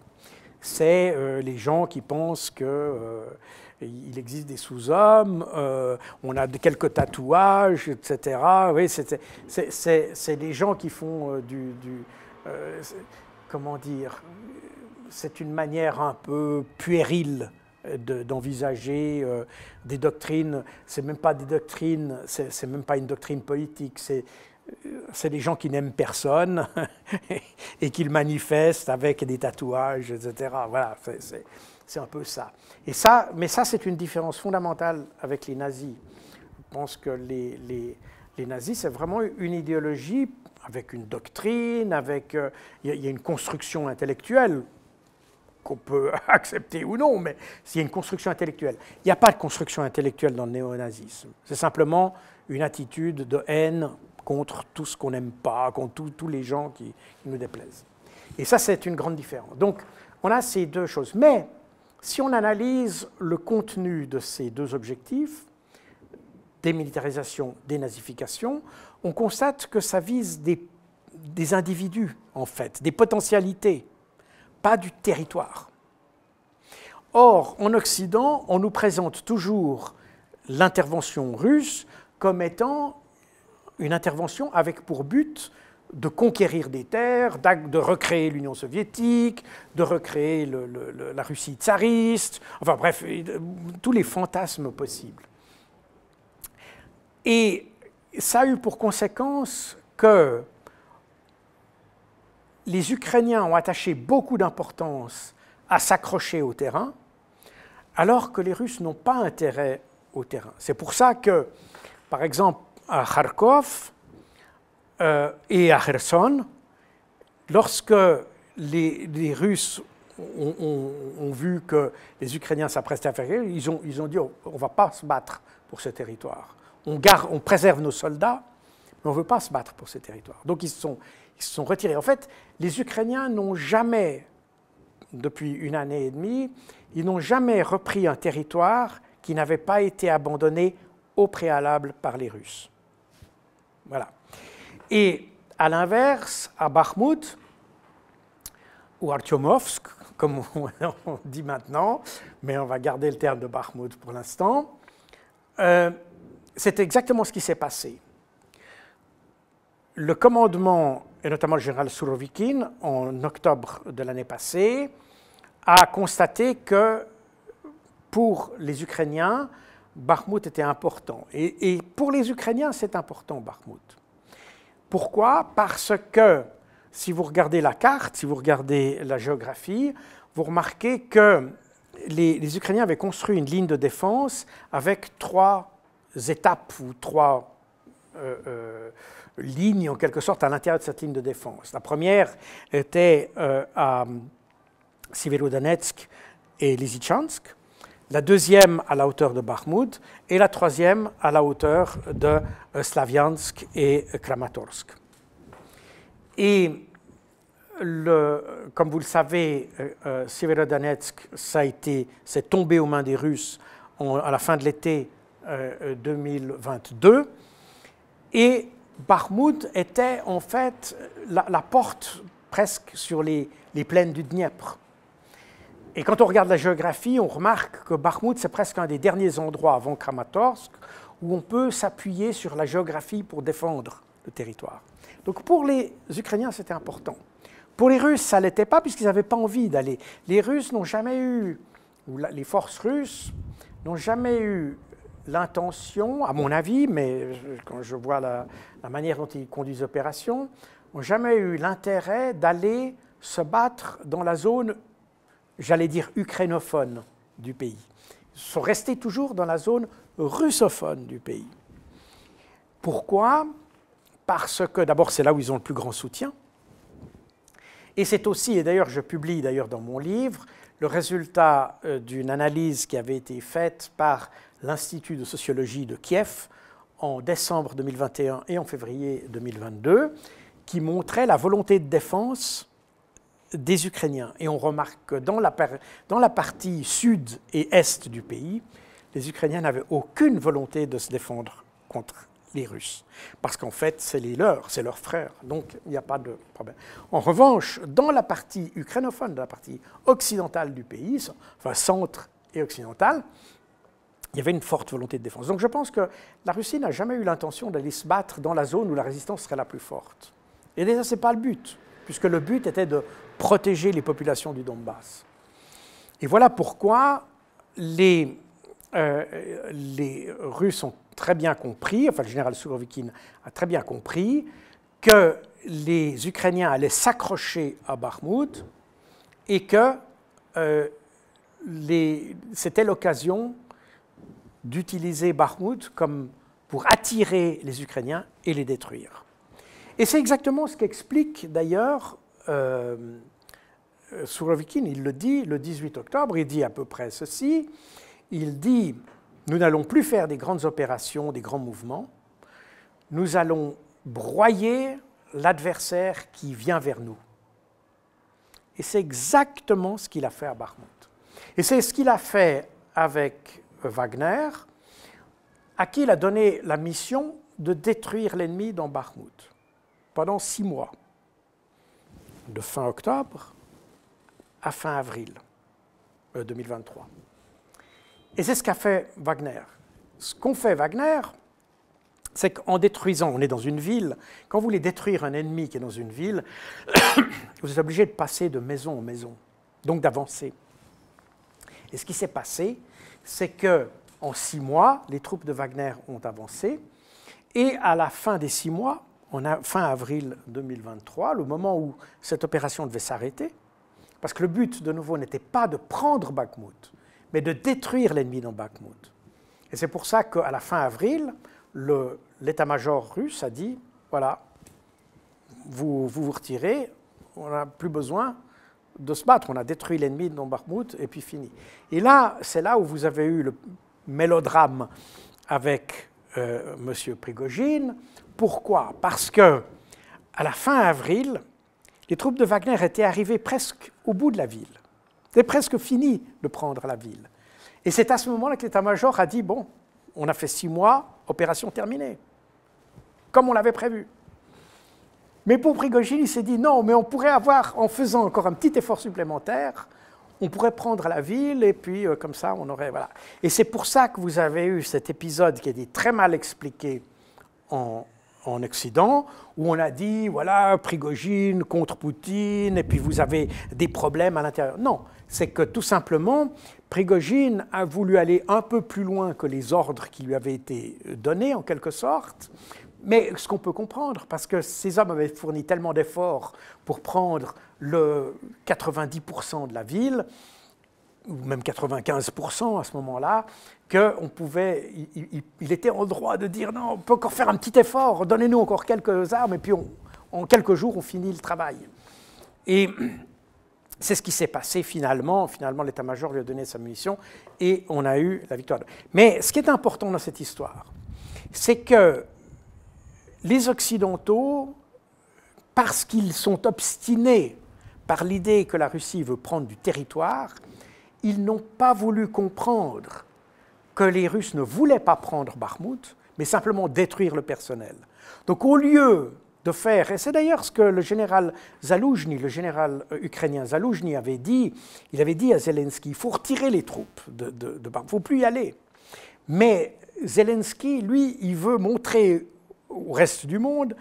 C'est euh, les gens qui pensent qu'il euh, existe des sous-hommes, euh, on a quelques tatouages, etc. Oui, c'est des gens qui font du comment dire C'est une manière un peu puérile d'envisager euh, des doctrines. C'est même pas des doctrines, c'est même pas une doctrine politique. C'est c'est des gens qui n'aiment personne <laughs> et qui le manifestent avec des tatouages, etc. Voilà, c'est un peu ça. Et ça, mais ça, c'est une différence fondamentale avec les nazis. Je pense que les, les, les nazis, c'est vraiment une idéologie avec une doctrine, avec euh, il y, a une construction intellectuelle qu'on peut <laughs> accepter ou non, mais s'il y a une construction intellectuelle. Il n'y a pas de construction intellectuelle dans le néonazisme. C'est simplement une attitude de haine contre tout ce qu'on n'aime pas, contre tous les gens qui, nous déplaisent. Et ça, c'est une grande différence. Donc, on a ces deux choses. Mais si on analyse le contenu de ces deux objectifs, démilitarisation, dénazification, on constate que ça vise des, des individus, en fait, des potentialités pas du territoire. Or, en Occident, on nous présente toujours l'intervention russe comme étant une intervention avec pour but de conquérir des terres, de recréer l'Union soviétique, de recréer la Russie tsariste, enfin bref, tous les fantasmes possibles. Et ça a eu pour conséquence que les Ukrainiens ont attaché beaucoup d'importance à s'accrocher au terrain, alors que les Russes n'ont pas intérêt au terrain. C'est pour ça que, par exemple, à Kharkov euh, et à Kherson, lorsque les, Russes ont, vu que les Ukrainiens s'apprêtaient à faire ils ont, ils ont dit on ne va pas se battre pour ce territoire. On, on préserve nos soldats, mais on ne veut pas se battre pour ce territoire. Donc ils sont, sont retirés. En fait, les Ukrainiens n'ont jamais, depuis une année et demie, ils n'ont jamais repris un territoire qui n'avait pas été abandonné au préalable par les Russes. Voilà. Et à l'inverse, à Bakhmut, ou Artyomovsk, comme on <laughs> dit maintenant, mais on va garder le terme de Bakhmut pour l'instant, euh, c'est exactement ce qui s'est passé. Le commandement et notamment le général Surovikin, en octobre de l'année passée, a constaté que pour les Ukrainiens, Bakhmut était important. Et, pour les Ukrainiens, c'est important, Bakhmut. Pourquoi? Parce que si vous regardez la carte, si vous regardez la géographie, vous remarquez que les, Ukrainiens avaient construit une ligne de défense avec trois étapes ou trois euh, euh, ligne en quelque sorte à l'intérieur de cette ligne de défense. La première était euh, à Siverodonetsk et Lysychansk, la deuxième à la hauteur de Bakhmut et la troisième à la hauteur de euh, Slaviansk et Kramatorsk. Et comme vous le savez, euh, Severodonetsk, ça tombé aux mains des Russes à la fin de l'été 2022. Et Bakhmut était en fait la, porte presque sur les, plaines du Dniepr. Et quand on regarde la géographie, on remarque que Bakhmut, c'est presque un des derniers endroits avant Kramatorsk où on peut s'appuyer sur la géographie pour défendre le territoire. Donc pour les Ukrainiens, c'était important. Pour les Russes, ça ne l'était pas puisqu'ils n'avaient pas envie d'aller. Les Russes n'ont jamais eu, ou les forces russes n'ont jamais eu l'intention, à mon avis, mais quand je vois la, manière dont ils conduisent l'opération, n'ont jamais eu l'intérêt d'aller se battre dans la zone, j'allais dire, ukrainophone du pays. Ils sont restés toujours dans la zone russophone du pays. Pourquoi? Parce que d'abord c'est là où ils ont le plus grand soutien. Et c'est aussi, et d'ailleurs je publie d'ailleurs dans mon livre, le résultat euh, d'une analyse qui avait été faite par l'Institut de sociologie de Kiev en décembre 2021 et en février 2022, qui montrait la volonté de défense des Ukrainiens. Et on remarque que dans la, dans la partie sud et est du pays, les Ukrainiens n'avaient aucune volonté de se défendre contre les Russes. Parce qu'en fait, c'est les leurs, c'est leurs frères. Donc, il n'y a pas de problème. En revanche, dans la partie ukrainophone, dans la partie occidentale du pays, enfin centre et occidentale, il y avait une forte volonté de défense. Donc je pense que la Russie n'a jamais eu l'intention d'aller se battre dans la zone où la résistance serait la plus forte. Et déjà, ce n'est pas le but, puisque le but était de protéger les populations du Donbass. Et voilà pourquoi les, euh, Russes ont très bien compris, enfin le général Surovikin a très bien compris, que les Ukrainiens allaient s'accrocher à Bakhmut et que euh, c'était l'occasion d'utiliser Bakhmut comme pour attirer les Ukrainiens et les détruire. Et c'est exactement ce qu'explique d'ailleurs euh, Surovikin, il le dit le 18 octobre, il dit à peu près ceci, il dit nous n'allons plus faire des grandes opérations, des grands mouvements. Nous allons broyer l'adversaire qui vient vers nous. Et c'est exactement ce qu'il a fait à Bakhmut. Et c'est ce qu'il a fait avec Wagner, à qui il a donné la mission de détruire l'ennemi dans Bakhmut pendant six mois, de fin octobre à fin avril 2023. Euh, et c'est ce qu'a fait Wagner. Ce qu'ont fait Wagner, c'est qu'en détruisant, on est dans une ville, quand vous voulez détruire un ennemi qui est dans une ville, <coughs> vous êtes obligé de passer de maison en maison, donc d'avancer. Et ce qui s'est passé, c'est que en six mois, les troupes de Wagner ont avancé, et à la fin des six mois, fin avril 2023, le moment où cette opération devait s'arrêter, parce que le but, de nouveau, n'était pas de prendre Bakhmut, mais de détruire l'ennemi dans Bakhmut. Et c'est pour ça qu'à la fin avril, l'état-major russe a dit, voilà, vous, vous retirez, on n'a plus besoin de se battre, on a détruit l'ennemi dans Bakhmut et puis fini. Et là, c'est là où vous avez eu le mélodrame avec euh, M. Prigogine. Pourquoi? Parce que à la fin avril, les troupes de Wagner étaient arrivées presque au bout de la ville. C'est presque fini de prendre la ville. Et c'est à ce moment-là que l'état-major a dit, bon, on a fait six mois, opération terminée, comme on l'avait prévu. Mais pour Prigogine, il s'est dit, non, mais on pourrait avoir, en faisant encore un petit effort supplémentaire, on pourrait prendre la ville et puis euh, comme ça, on aurait... Voilà. Et c'est pour ça que vous avez eu cet épisode qui a été très mal expliqué en, en Occident, où on a dit, voilà, Prigogine contre Poutine, et puis vous avez des problèmes à l'intérieur. Non, c'est que tout simplement, Prigogine a voulu aller un peu plus loin que les ordres qui lui avaient été donnés, en quelque sorte, mais ce qu'on peut comprendre, parce que ces hommes avaient fourni tellement d'efforts pour prendre le 90% de la ville, ou même 95% à ce moment-là, qu'il pouvait, il, était en droit de dire non, on peut encore faire un petit effort, donnez-nous encore quelques armes, et puis en quelques jours, on finit le travail. Et c'est ce qui s'est passé finalement. Finalement, l'état-major lui a donné sa munition et on a eu la victoire. Mais ce qui est important dans cette histoire, c'est que les Occidentaux, parce qu'ils sont obstinés par l'idée que la Russie veut prendre du territoire, ils n'ont pas voulu comprendre que les Russes ne voulaient pas prendre Bakhmut, mais simplement détruire le personnel. Donc au lieu de faire, et c'est d'ailleurs ce que le général Zaloujny, le général euh, ukrainien Zaloujny avait dit, il avait dit à Zelensky, il faut retirer les troupes de, de, Bakhmut, il ne faut plus y aller. Mais Zelensky, lui, il veut montrer au reste du monde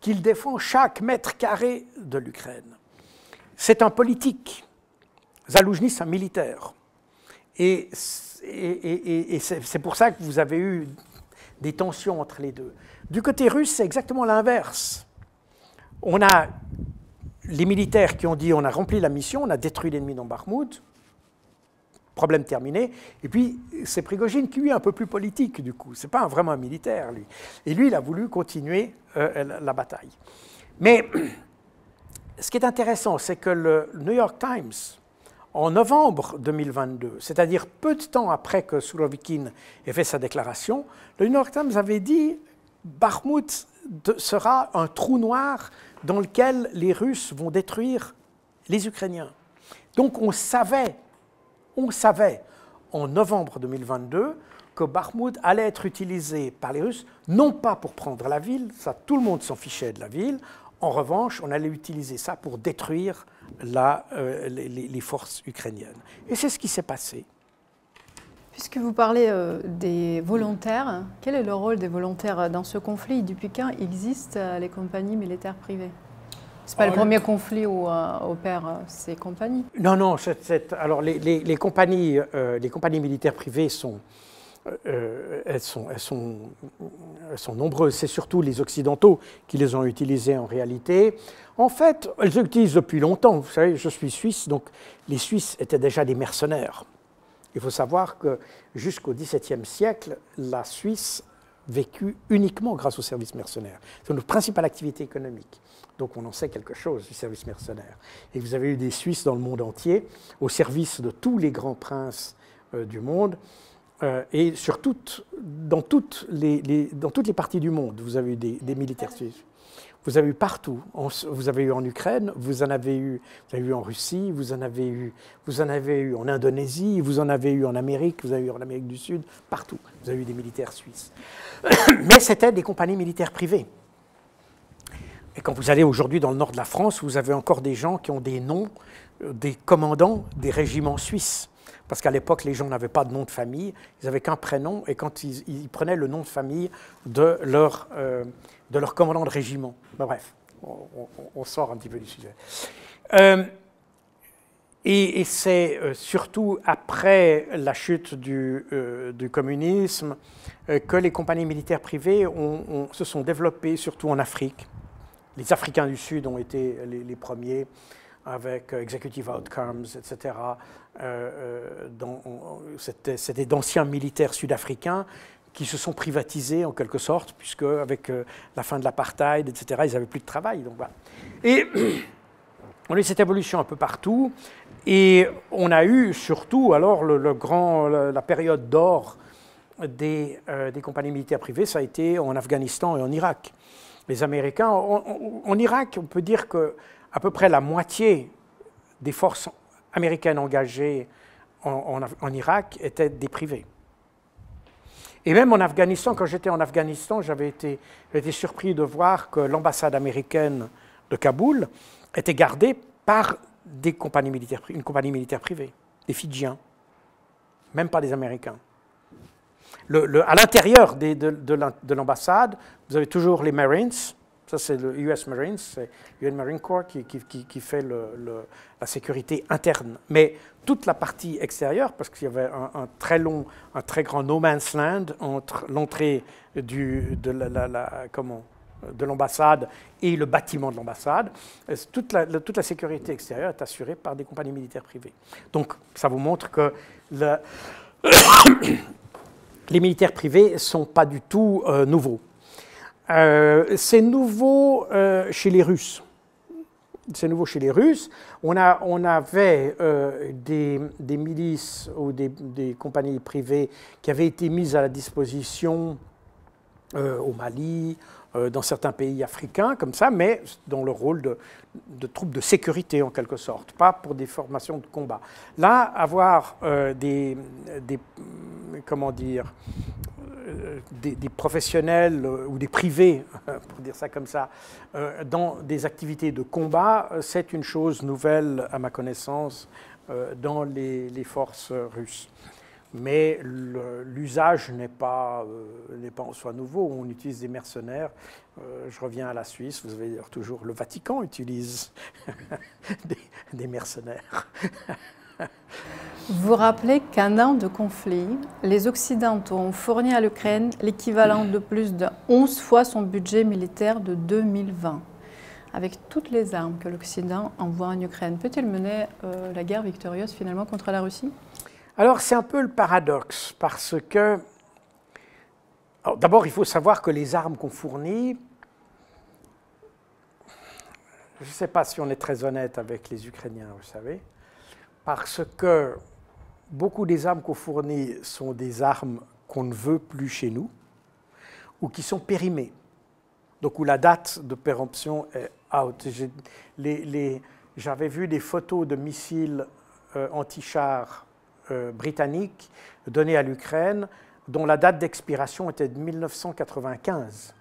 qu'il défend chaque mètre carré de l'Ukraine. C'est un politique. Zaloujny, c'est un militaire. Et, et c'est pour ça que vous avez eu des tensions entre les deux. Du côté russe, c'est exactement l'inverse. On a les militaires qui ont dit on a rempli la mission, on a détruit l'ennemi dans Bakhmut, problème terminé. Et puis, c'est Prigogine qui, lui, est un peu plus politique, du coup. C'est pas vraiment un militaire, lui. Et lui, il a voulu continuer euh, la bataille. Mais <clears throat> ce qui est intéressant, c'est que le New York Times, en novembre 2022, c'est-à-dire peu de temps après que Surovikin ait fait sa déclaration, le New York Times avait dit Bakhmut sera un trou noir dans lequel les Russes vont détruire les Ukrainiens. Donc on savait, on savait en novembre 2022 que Bakhmut allait être utilisé par les Russes, non pas pour prendre la ville, ça tout le monde s'en fichait de la ville, en revanche on allait utiliser ça pour détruire euh, les, forces ukrainiennes. Et c'est ce qui s'est passé. Puisque vous parlez euh, des volontaires, quel est le rôle des volontaires dans ce conflit? Depuis quand existent euh, les compagnies militaires privées? Ce n'est pas le premier conflit où opèrent ces compagnies Non, non. alors les, les, compagnies, les compagnies militaires privées sont, elles sont, elles sont, elles sont nombreuses. C'est surtout les Occidentaux qui les ont utilisées en réalité. En fait, elles utilisent depuis longtemps. Vous savez, je suis suisse, donc les Suisses étaient déjà des mercenaires. Il faut savoir que jusqu'au XVIIe siècle, la Suisse vécut uniquement grâce au service mercenaire. C'est notre principale activité économique. Donc on en sait quelque chose du service mercenaire. Et vous avez eu des Suisses dans le monde entier, au service de tous les grands princes euh, du monde. Euh, et sur dans, toutes les, dans toutes les parties du monde, vous avez eu des militaires suisses. Vous avez eu partout. Vous avez eu en Ukraine, vous en avez eu, vous avez eu en Russie, vous en avez eu, vous en avez eu en Indonésie, vous en avez eu en Amérique, vous avez eu en Amérique du Sud, partout. Vous avez eu des militaires suisses. <coughs> Mais c'était des compagnies militaires privées. Et quand vous allez aujourd'hui dans le nord de la France, vous avez encore des gens qui ont des noms euh, des commandants des régiments suisses. Parce qu'à l'époque, les gens n'avaient pas de nom de famille, ils n'avaient qu'un prénom, et quand ils, prenaient le nom de famille de leur, euh, de leur commandant de régiment. bref, on, sort un petit peu du sujet. Euh, et, c'est surtout après la chute du, du communisme que les compagnies militaires privées se sont développées, surtout en Afrique. Les Africains du Sud ont été les premiers avec euh, Executive Outcomes, etc. Euh, euh, C'était d'anciens militaires sud-africains qui se sont privatisés en quelque sorte, puisque avec la fin de l'apartheid, etc., ils n'avaient plus de travail. Donc. Et <clears throat> on a eu cette évolution un peu partout, et on a eu surtout alors la période d'or des, compagnies militaires privées, ça a été en Afghanistan et en Irak. Les Américains, en Irak, on peut dire que à peu près la moitié des forces américaines engagées en, Irak étaient des privés. Et même en Afghanistan, quand j'étais en Afghanistan, j'avais été, surpris de voir que l'ambassade américaine de Kaboul était gardée par une compagnie militaire privée, des Fidjiens, même pas des Américains. À l'intérieur de, de l'ambassade, vous avez toujours les Marines, ça, c'est le US Marines, c'est UN Marine Corps qui, fait la sécurité interne. Mais toute la partie extérieure, parce qu'il y avait un, très long, un très grand no man's land entre l'entrée de l'ambassade et le bâtiment de l'ambassade. La, toute la sécurité extérieure est assurée par des compagnies militaires privées. Donc, ça vous montre que <coughs> les militaires privés ne sont pas du tout euh, nouveaux. Euh, c'est nouveau euh, chez les Russes. C'est nouveau chez les Russes. On, avait des, milices ou des, compagnies privées qui avaient été mises à la disposition au Mali, dans certains pays africains, comme ça, mais dans le rôle de, troupes de sécurité en quelque sorte, pas pour des formations de combat. Là, avoir des, des, comment dire, euh, des, professionnels euh, ou des privés, <laughs> pour dire ça comme ça, euh, dans des activités de combat, c'est une chose nouvelle à ma connaissance dans les, forces russes. Mais l'usage n'est pas, n'est pas en soi nouveau. On utilise des mercenaires. je reviens à la Suisse. Vous avez toujours le Vatican utilise <laughs> des, des mercenaires. Vous rappelez qu'un an de conflit, les Occidentaux ont fourni à l'Ukraine l'équivalent de plus de 11 fois son budget militaire de 2020. Avec toutes les armes que l'Occident envoie en Ukraine, peut-il mener euh, la guerre victorieuse finalement contre la Russie? Alors c'est un peu le paradoxe, parce que d'abord il faut savoir que les armes qu'on fournit, je ne sais pas si on est très honnête avec les Ukrainiens, vous savez, parce que beaucoup des armes qu'on fournit sont des armes qu'on ne veut plus chez nous ou qui sont périmées. Donc où la date de péremption est out. J'avais vu des photos de missiles euh, anti-chars euh, britanniques donnés à l'Ukraine dont la date d'expiration était de 1995.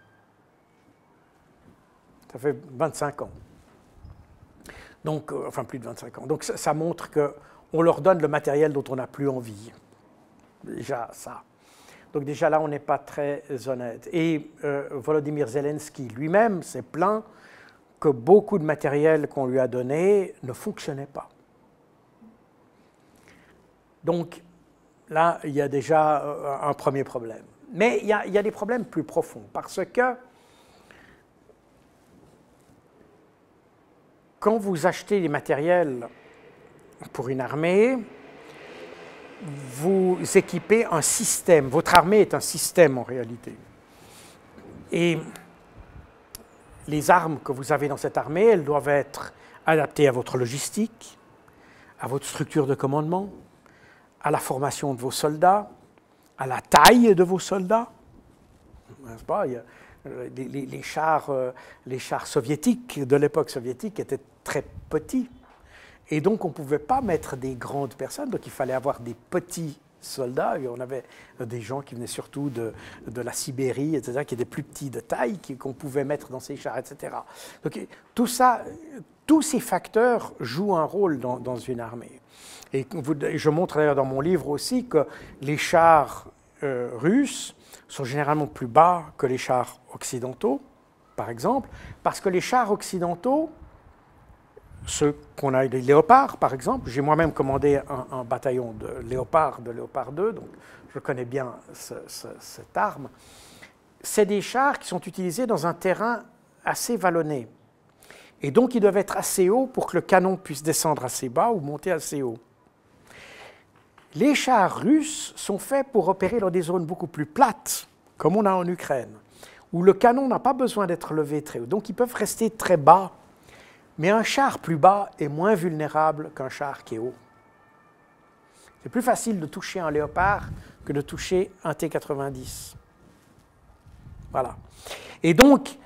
Ça fait 25 ans. Donc, euh, enfin plus de 25 ans. Donc ça, montre que on leur donne le matériel dont on n'a plus envie. Déjà ça. Donc déjà là, on n'est pas très honnête. Et euh, Volodymyr Zelensky lui-même s'est plaint que beaucoup de matériel qu'on lui a donné ne fonctionnait pas. Donc là, il y a déjà euh, un premier problème. Mais il y, a, il y a des problèmes plus profonds, parce que quand vous achetez des matériels pour une armée, vous équipez un système. Votre armée est un système en réalité. Et les armes que vous avez dans cette armée, elles doivent être adaptées à votre logistique, à votre structure de commandement, à la formation de vos soldats, à la taille de vos soldats. Pas, les, chars, euh, les chars soviétiques de l'époque soviétique étaient très petits. Et donc, on ne pouvait pas mettre des grandes personnes, donc il fallait avoir des petits soldats. Et on avait des gens qui venaient surtout de, de la Sibérie, etc., qui étaient plus petits de taille, qu'on pouvait mettre dans ces chars, etc. Donc, tout ça, tous ces facteurs jouent un rôle dans une armée. Et je montre d'ailleurs dans mon livre aussi que les chars euh, russes sont généralement plus bas que les chars occidentaux, par exemple, parce que les chars occidentaux ceux qu'on a des léopards, par exemple. J'ai moi-même commandé un, bataillon de léopards, de léopard 2, donc je connais bien cette arme. C'est des chars qui sont utilisés dans un terrain assez vallonné. Et donc, ils doivent être assez hauts pour que le canon puisse descendre assez bas ou monter assez haut. Les chars russes sont faits pour opérer dans des zones beaucoup plus plates, comme on a en Ukraine, où le canon n'a pas besoin d'être levé très haut. Donc, ils peuvent rester très bas mais un char plus bas est moins vulnérable qu'un char qui est haut. C'est plus facile de toucher un léopard que de toucher un T-90. Voilà. Et donc,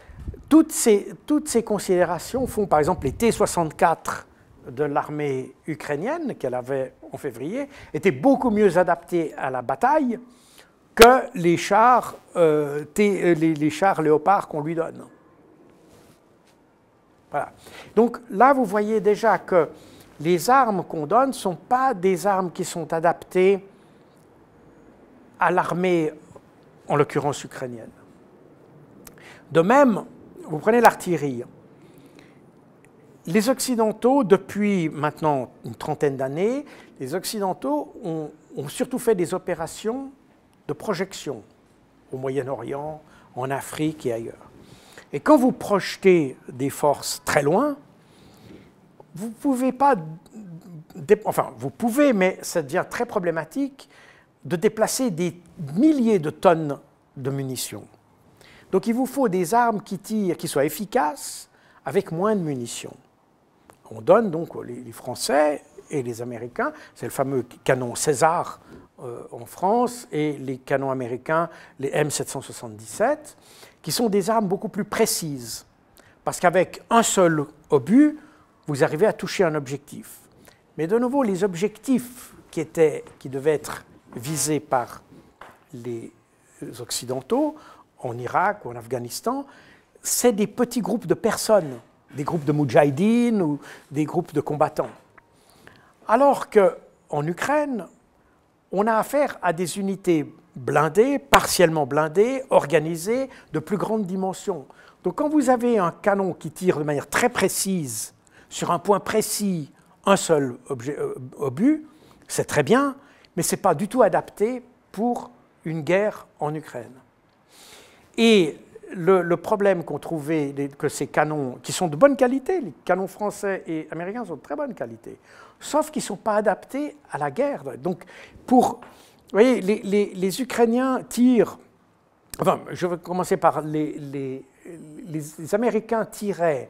toutes ces, toutes ces considérations font, par exemple, les T-64 de l'armée ukrainienne qu'elle avait en février étaient beaucoup mieux adaptés à la bataille que les chars, euh, les, les chars léopards qu'on lui donne. Donc là, vous voyez déjà que les armes qu'on donne ne sont pas des armes qui sont adaptées à l'armée, en l'occurrence ukrainienne. De même, vous prenez l'artillerie. Les Occidentaux, depuis maintenant une trentaine d'années, les Occidentaux ont, surtout fait des opérations de projection au Moyen-Orient, en Afrique et ailleurs. Et quand vous projetez des forces très loin, vous pouvez pas, enfin vous pouvez, mais ça devient très problématique de déplacer des milliers de tonnes de munitions. Donc il vous faut des armes qui tirent, qui soient efficaces, avec moins de munitions. On donne donc les Français et les Américains, c'est le fameux canon César euh, en France et les canons américains, les M777 qui sont des armes beaucoup plus précises. Parce qu'avec un seul obus, vous arrivez à toucher un objectif. Mais de nouveau, les objectifs qui, étaient, qui devaient être visés par les Occidentaux, en Irak ou en Afghanistan, c'est des petits groupes de personnes, des groupes de moudjahidines ou des groupes de combattants. Alors qu'en Ukraine, on a affaire à des unités blindé, partiellement blindé, organisé, de plus grande dimension. Donc quand vous avez un canon qui tire de manière très précise sur un point précis un seul euh, obus, c'est très bien, mais ce n'est pas du tout adapté pour une guerre en Ukraine. Et le, problème qu'on trouvait, que ces canons, qui sont de bonne qualité, les canons français et américains sont de très bonne qualité, sauf qu'ils ne sont pas adaptés à la guerre. Donc, pour. Vous voyez, les, Ukrainiens tirent. Enfin, je vais commencer par les, les Américains tiraient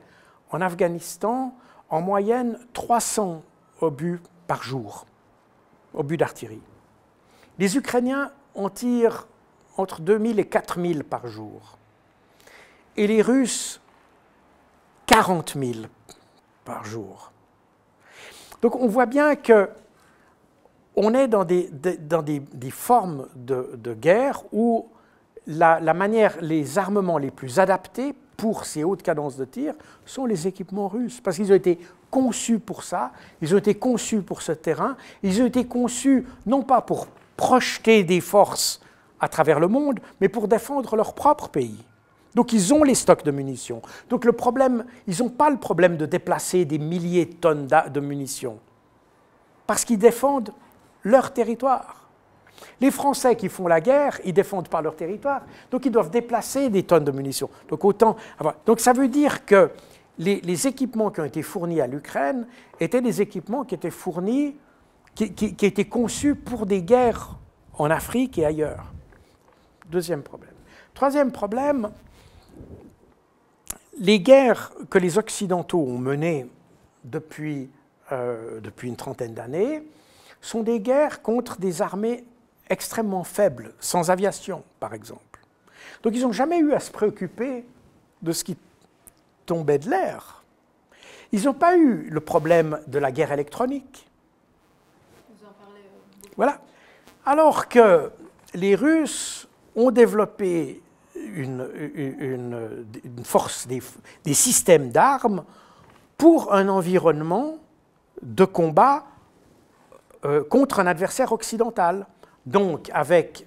en Afghanistan en moyenne 300 obus par jour, obus d'artillerie. Les Ukrainiens en tirent entre 2000 et 4000 par jour. Et les Russes, 40 000 par jour. Donc on voit bien que on est dans des, dans des, formes de, guerre où la, la, manière, les armements les plus adaptés pour ces hautes cadences de tir sont les équipements russes, parce qu'ils ont été conçus pour ça, ils ont été conçus pour ce terrain, ils ont été conçus non pas pour projeter des forces à travers le monde, mais pour défendre leur propre pays. Donc ils ont les stocks de munitions. Donc le problème, ils n'ont pas le problème de déplacer des milliers de tonnes de munitions, parce qu'ils défendent leur territoire. Les Français qui font la guerre, ils défendent pas leur territoire, donc ils doivent déplacer des tonnes de munitions. Donc autant. Donc ça veut dire que les, équipements qui ont été fournis à l'Ukraine étaient des équipements qui étaient fournis, qui, qui étaient conçus pour des guerres en Afrique et ailleurs. Deuxième problème. Troisième problème, les guerres que les Occidentaux ont menées depuis, euh, depuis une trentaine d'années sont des guerres contre des armées extrêmement faible, sans aviation, par exemple. Donc ils n'ont jamais eu à se préoccuper de ce qui tombait de l'air. Ils n'ont pas eu le problème de la guerre électronique. Voilà. Alors que les Russes ont développé une, force, des, systèmes d'armes pour un environnement de combat euh, contre un adversaire occidental donc avec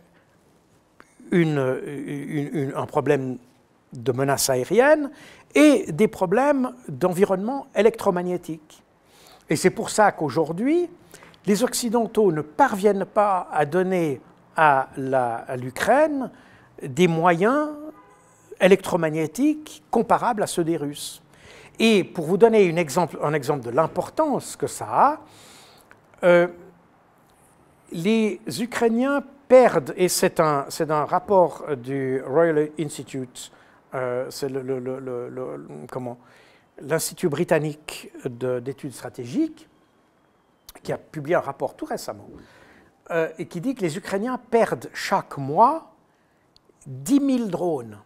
un problème de menace aérienne et des problèmes d'environnement électromagnétique. Et c'est pour ça qu'aujourd'hui, les Occidentaux ne parviennent pas à donner à l'Ukraine des moyens électromagnétiques comparables à ceux des Russes. Et pour vous donner un exemple, de l'importance que ça a, euh, les Ukrainiens perdent, et c'est un, un, rapport du Royal Institute, euh, c'est l'Institut britannique d'études stratégiques, qui a publié un rapport tout récemment, euh, et qui dit que les Ukrainiens perdent chaque mois 10 000 drones.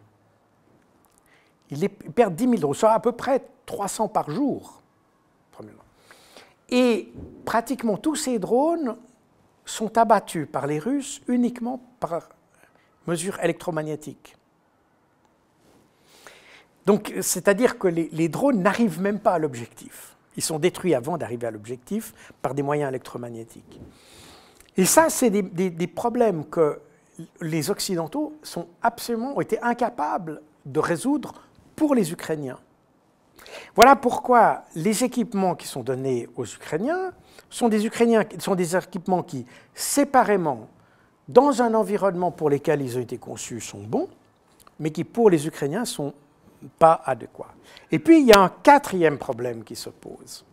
Ils perdent 10 000 drones, soit à peu près 300 par jour. Et pratiquement tous ces drones sont abattus par les Russes uniquement par mesure électromagnétique. Donc, c'est-à-dire que les, drones n'arrivent même pas à l'objectif. Ils sont détruits avant d'arriver à l'objectif par des moyens électromagnétiques. Et ça, c'est des, problèmes que les Occidentaux sont absolument, ont été incapables de résoudre pour les Ukrainiens. Voilà pourquoi les équipements qui sont donnés aux Ukrainiens sont des Ukrainiens, sont des équipements qui, séparément, dans un environnement pour lequel ils ont été conçus, sont bons, mais qui, pour les Ukrainiens, ne sont pas adéquats. Et puis, il y a un quatrième problème qui se pose.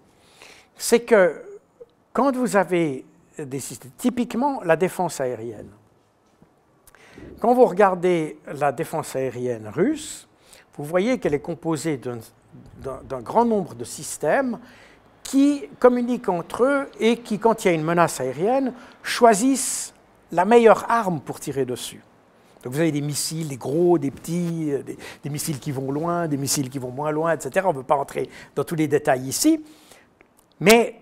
C'est que quand vous avez des systèmes, typiquement la défense aérienne, quand vous regardez la défense aérienne russe, vous voyez qu'elle est composée d'un grand nombre de systèmes qui communiquent entre eux et qui, quand il y a une menace aérienne, choisissent la meilleure arme pour tirer dessus. Donc vous avez des missiles, des gros, des petits, euh, des, missiles qui vont loin, des missiles qui vont moins loin, etc. On ne veut pas entrer dans tous les détails ici. Mais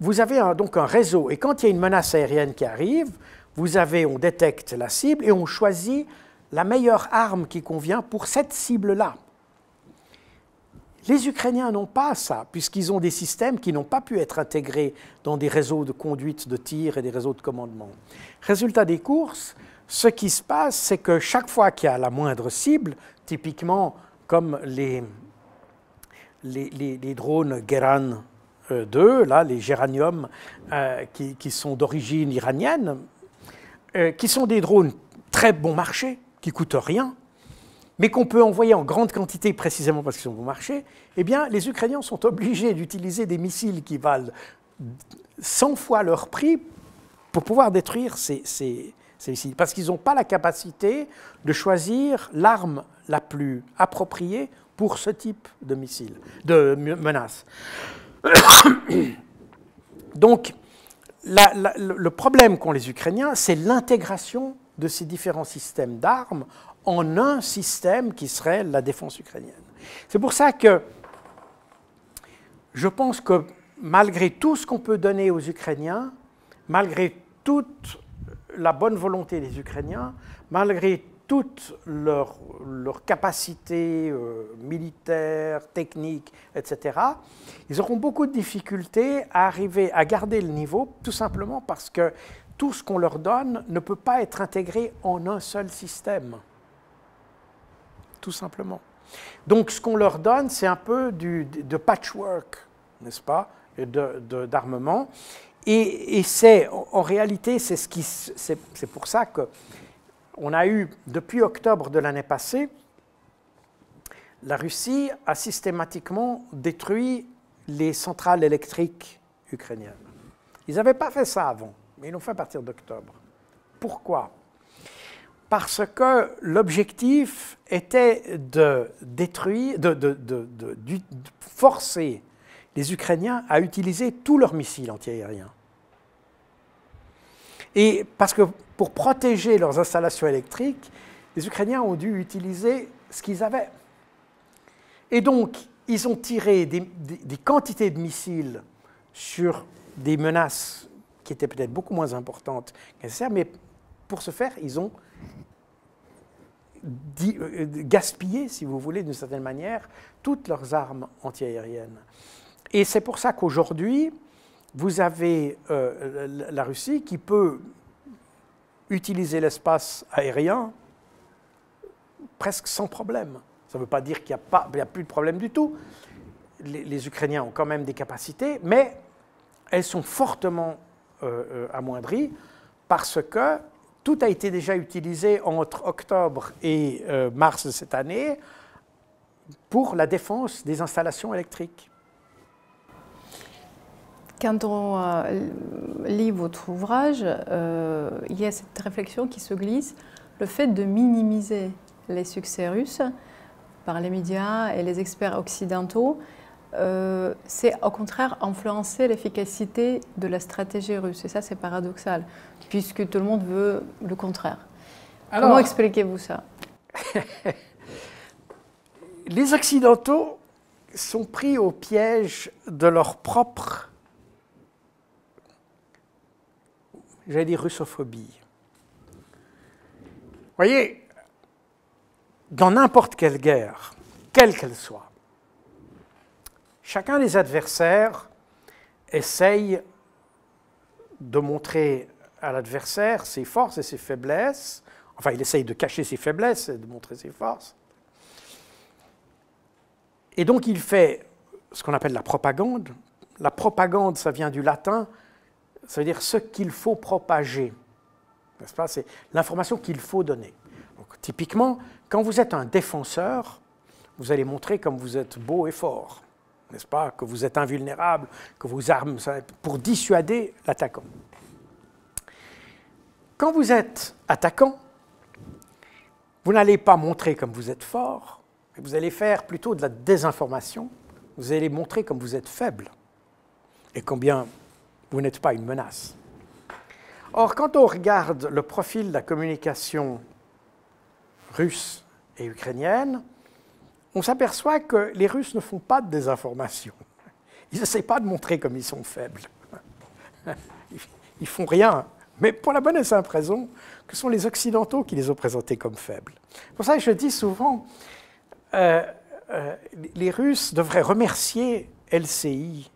vous avez donc un réseau. Et quand il y a une menace aérienne qui arrive, vous avez, on détecte la cible et on choisit la meilleure arme qui convient pour cette cible-là. Les Ukrainiens n'ont pas ça, puisqu'ils ont des systèmes qui n'ont pas pu être intégrés dans des réseaux de conduite de tir et des réseaux de commandement. Résultat des courses, ce qui se passe, c'est que chaque fois qu'il y a la moindre cible, typiquement comme les, drones Geran d'eux, là, les géraniums qui, qui, sont d'origine iranienne, qui sont des drones très bon marché, qui coûtent rien, mais qu'on peut envoyer en grande quantité précisément parce qu'ils sont bon marché, eh bien, les Ukrainiens sont obligés d'utiliser des missiles qui valent 100 fois leur prix pour pouvoir détruire ces, ces, missiles. Parce qu'ils n'ont pas la capacité de choisir l'arme la plus appropriée pour ce type de missile, de menace. <coughs> Donc, le problème qu'ont les Ukrainiens, c'est l'intégration de ces différents systèmes d'armes en un système qui serait la défense ukrainienne. C'est pour ça que je pense que malgré tout ce qu'on peut donner aux Ukrainiens, malgré toute la bonne volonté des Ukrainiens, malgré toute leur, leur capacité euh, militaire, technique, etc., ils auront beaucoup de difficultés à arriver à garder le niveau, tout simplement parce que tout ce qu'on leur donne ne peut pas être intégré en un seul système. Tout simplement. Donc ce qu'on leur donne, c'est un peu du, de patchwork, n'est-ce pas, d'armement. Et, et c'est, en réalité, c'est, ce c'est, pour ça qu'on a eu, depuis octobre de l'année passée, la Russie a systématiquement détruit les centrales électriques ukrainiennes. Ils n'avaient pas fait ça avant mais ils l'ont fait à partir d'octobre. Pourquoi? Parce que l'objectif était de détruire, de, forcer les Ukrainiens à utiliser tous leurs missiles antiaériens. Et parce que pour protéger leurs installations électriques, les Ukrainiens ont dû utiliser ce qu'ils avaient. Et donc, ils ont tiré des, quantités de missiles sur des menaces qui était peut-être beaucoup moins importante que mais pour ce faire, ils ont euh, gaspillé, si vous voulez, d'une certaine manière, toutes leurs armes antiaériennes. Et c'est pour ça qu'aujourd'hui, vous avez euh, la Russie qui peut utiliser l'espace aérien presque sans problème. Ça ne veut pas dire qu'il n'y a, plus de problème du tout. Les, Ukrainiens ont quand même des capacités, mais elles sont fortement euh, euh, amoindri parce que tout a été déjà utilisé entre octobre et euh, mars de cette année pour la défense des installations électriques. Quand on lit votre ouvrage, il y a cette réflexion qui se glisse, le fait de minimiser les succès russes par les médias et les experts occidentaux euh, c'est au contraire influencer l'efficacité de la stratégie russe. Et ça, c'est paradoxal, puisque tout le monde veut le contraire. Comment expliquez-vous ça? Les Occidentaux sont pris au piège de leur propre, j'allais dire, russophobie. Vous voyez, dans n'importe quelle guerre, quelle qu'elle soit, Chacun des adversaires essaye de montrer à l'adversaire ses forces et ses faiblesses. Enfin, il essaye de cacher ses faiblesses et de montrer ses forces. Et donc, il fait ce qu'on appelle la propagande. La propagande, ça vient du latin, ça veut dire ce qu'il faut propager. N'est-ce pas? C'est l'information qu'il faut donner. Donc, typiquement, quand vous êtes un défenseur, vous allez montrer comme vous êtes beau et fort n'est-ce pas, que vous êtes invulnérable, que vos armes, pour dissuader l'attaquant. Quand vous êtes attaquant, vous n'allez pas montrer comme vous êtes fort, mais vous allez faire plutôt de la désinformation, vous allez montrer comme vous êtes faible et combien vous n'êtes pas une menace. Or, quand on regarde le profil de la communication russe et ukrainienne, on s'aperçoit que les Russes ne font pas de désinformation. Ils n'essayent pas de montrer comme ils sont faibles. Ils font rien, mais pour la bonne et simple raison que sont les Occidentaux qui les ont présentés comme faibles. Pour ça, je dis souvent, euh, euh, les Russes devraient remercier LCI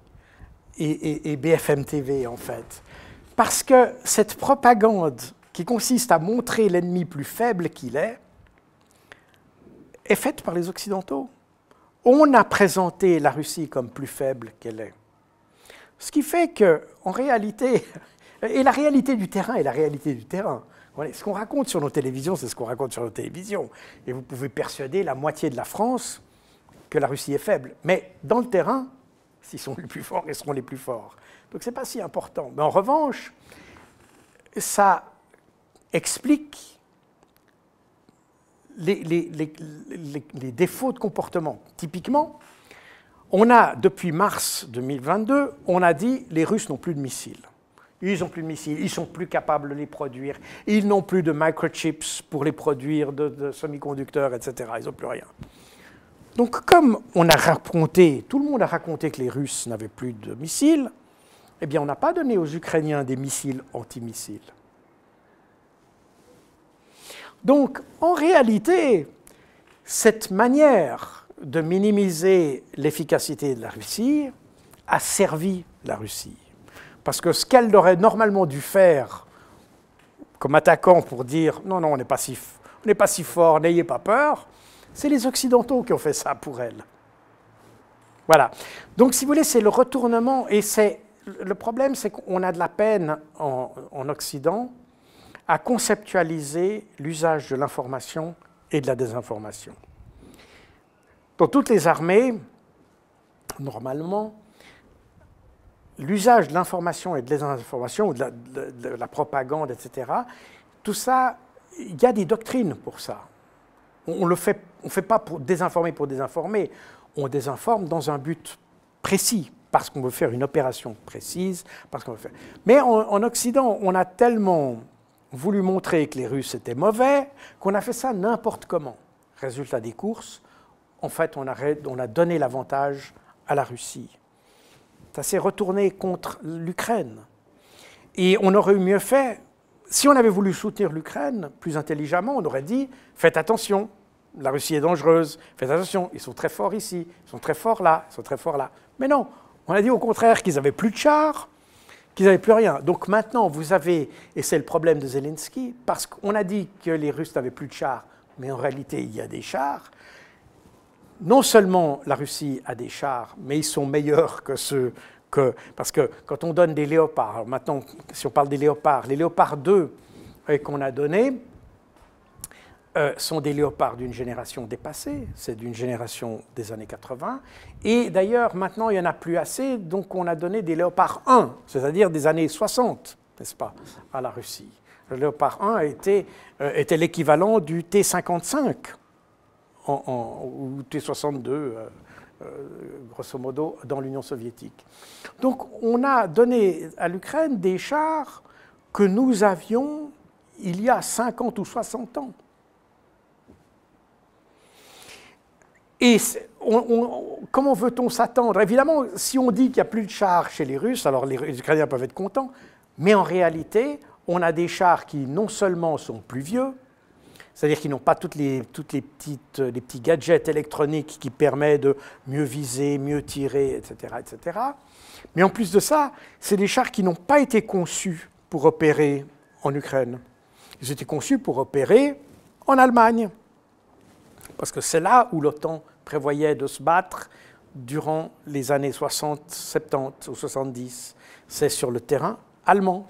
et, BFM TV, en fait. Parce que cette propagande qui consiste à montrer l'ennemi plus faible qu'il est, est faite par les Occidentaux. On a présenté la Russie comme plus faible qu'elle est. Ce qui fait que, en réalité, <laughs> et la réalité du terrain est la réalité du terrain. Ce qu'on raconte sur nos télévisions, c'est ce qu'on raconte sur nos télévisions. Et vous pouvez persuader la moitié de la France que la Russie est faible. Mais dans le terrain, s'ils sont les plus forts, ils seront les plus forts. Donc ce n'est pas si important. Mais en revanche, ça explique les, défauts de comportement. Typiquement, on a, depuis mars 2022, on a dit les Russes n'ont plus de missiles. Ils n'ont plus de missiles, ils sont plus capables de les produire, ils n'ont plus de microchips pour les produire, de, semi-conducteurs, etc. Ils n'ont plus rien. Donc comme on a raconté, tout le monde a raconté que les Russes n'avaient plus de missiles, eh bien on n'a pas donné aux Ukrainiens des missiles antimissiles. Donc en réalité, cette manière de minimiser l'efficacité de la Russie a servi la Russie. Parce que ce qu'elle aurait normalement dû faire comme attaquant pour dire non, non, on n'est pas, si, pas si fort, n'ayez pas peur, c'est les Occidentaux qui ont fait ça pour elle. Voilà. Donc, si vous voulez, c'est le retournement, et c'est le problème, c'est qu'on a de la peine en, en Occident à conceptualiser l'usage de l'information et de la désinformation. Dans toutes les armées, normalement, l'usage de l'information et de l'information, ou de la, propagande, etc., tout ça, il y a des doctrines pour ça. On ne fait, on fait pas pour désinformer pour désinformer, on désinforme dans un but précis, parce qu'on veut faire une opération précise. Parce qu'on veut faire... Mais en, Occident, on a tellement voulu montrer que les Russes étaient mauvais qu'on a fait ça n'importe comment. Résultat des courses, en fait, on a, on a donné l'avantage à la Russie. Ça s'est retourné contre l'Ukraine. Et on aurait eu mieux fait, si on avait voulu soutenir l'Ukraine plus intelligemment, on aurait dit faites attention, la Russie est dangereuse, faites attention, ils sont très forts ici, ils sont très forts là, ils sont très forts là. Mais non, on a dit au contraire qu'ils n'avaient plus de chars, qu'ils n'avaient plus rien. Donc maintenant, vous avez, et c'est le problème de Zelensky, parce qu'on a dit que les Russes n'avaient plus de chars, mais en réalité, il y a des chars non seulement la Russie a des chars, mais ils sont meilleurs que ceux que... Parce que quand on donne des léopards, maintenant, si on parle des léopards, les léopards 2 euh, qu'on a donnés euh, sont des léopards d'une génération dépassée, c'est d'une génération des années 80. Et d'ailleurs, maintenant, il n'y en a plus assez, donc on a donné des léopards 1, c'est-à-dire des années 60, n'est-ce pas, à la Russie. Le léopard 1 était, euh, était l'équivalent du T-55 ou T-62, euh, euh, grosso modo, dans l'Union soviétique. Donc on a donné à l'Ukraine des chars que nous avions il y a 50 ou 60 ans. Et comment veut-on s'attendre? Évidemment, si on dit qu'il n'y a plus de chars chez les Russes, alors les, Ukrainiens peuvent être contents, mais en réalité, on a des chars qui non seulement sont plus vieux, c'est-à-dire qu'ils n'ont pas toutes les petits gadgets électroniques qui permettent de mieux viser, mieux tirer, etc. etc. Mais en plus de ça, c'est des chars qui n'ont pas été conçus pour opérer en Ukraine. Ils étaient conçus pour opérer en Allemagne. Parce que c'est là où l'OTAN prévoyait de se battre durant les années 60, 70 ou 70. C'est sur le terrain allemand,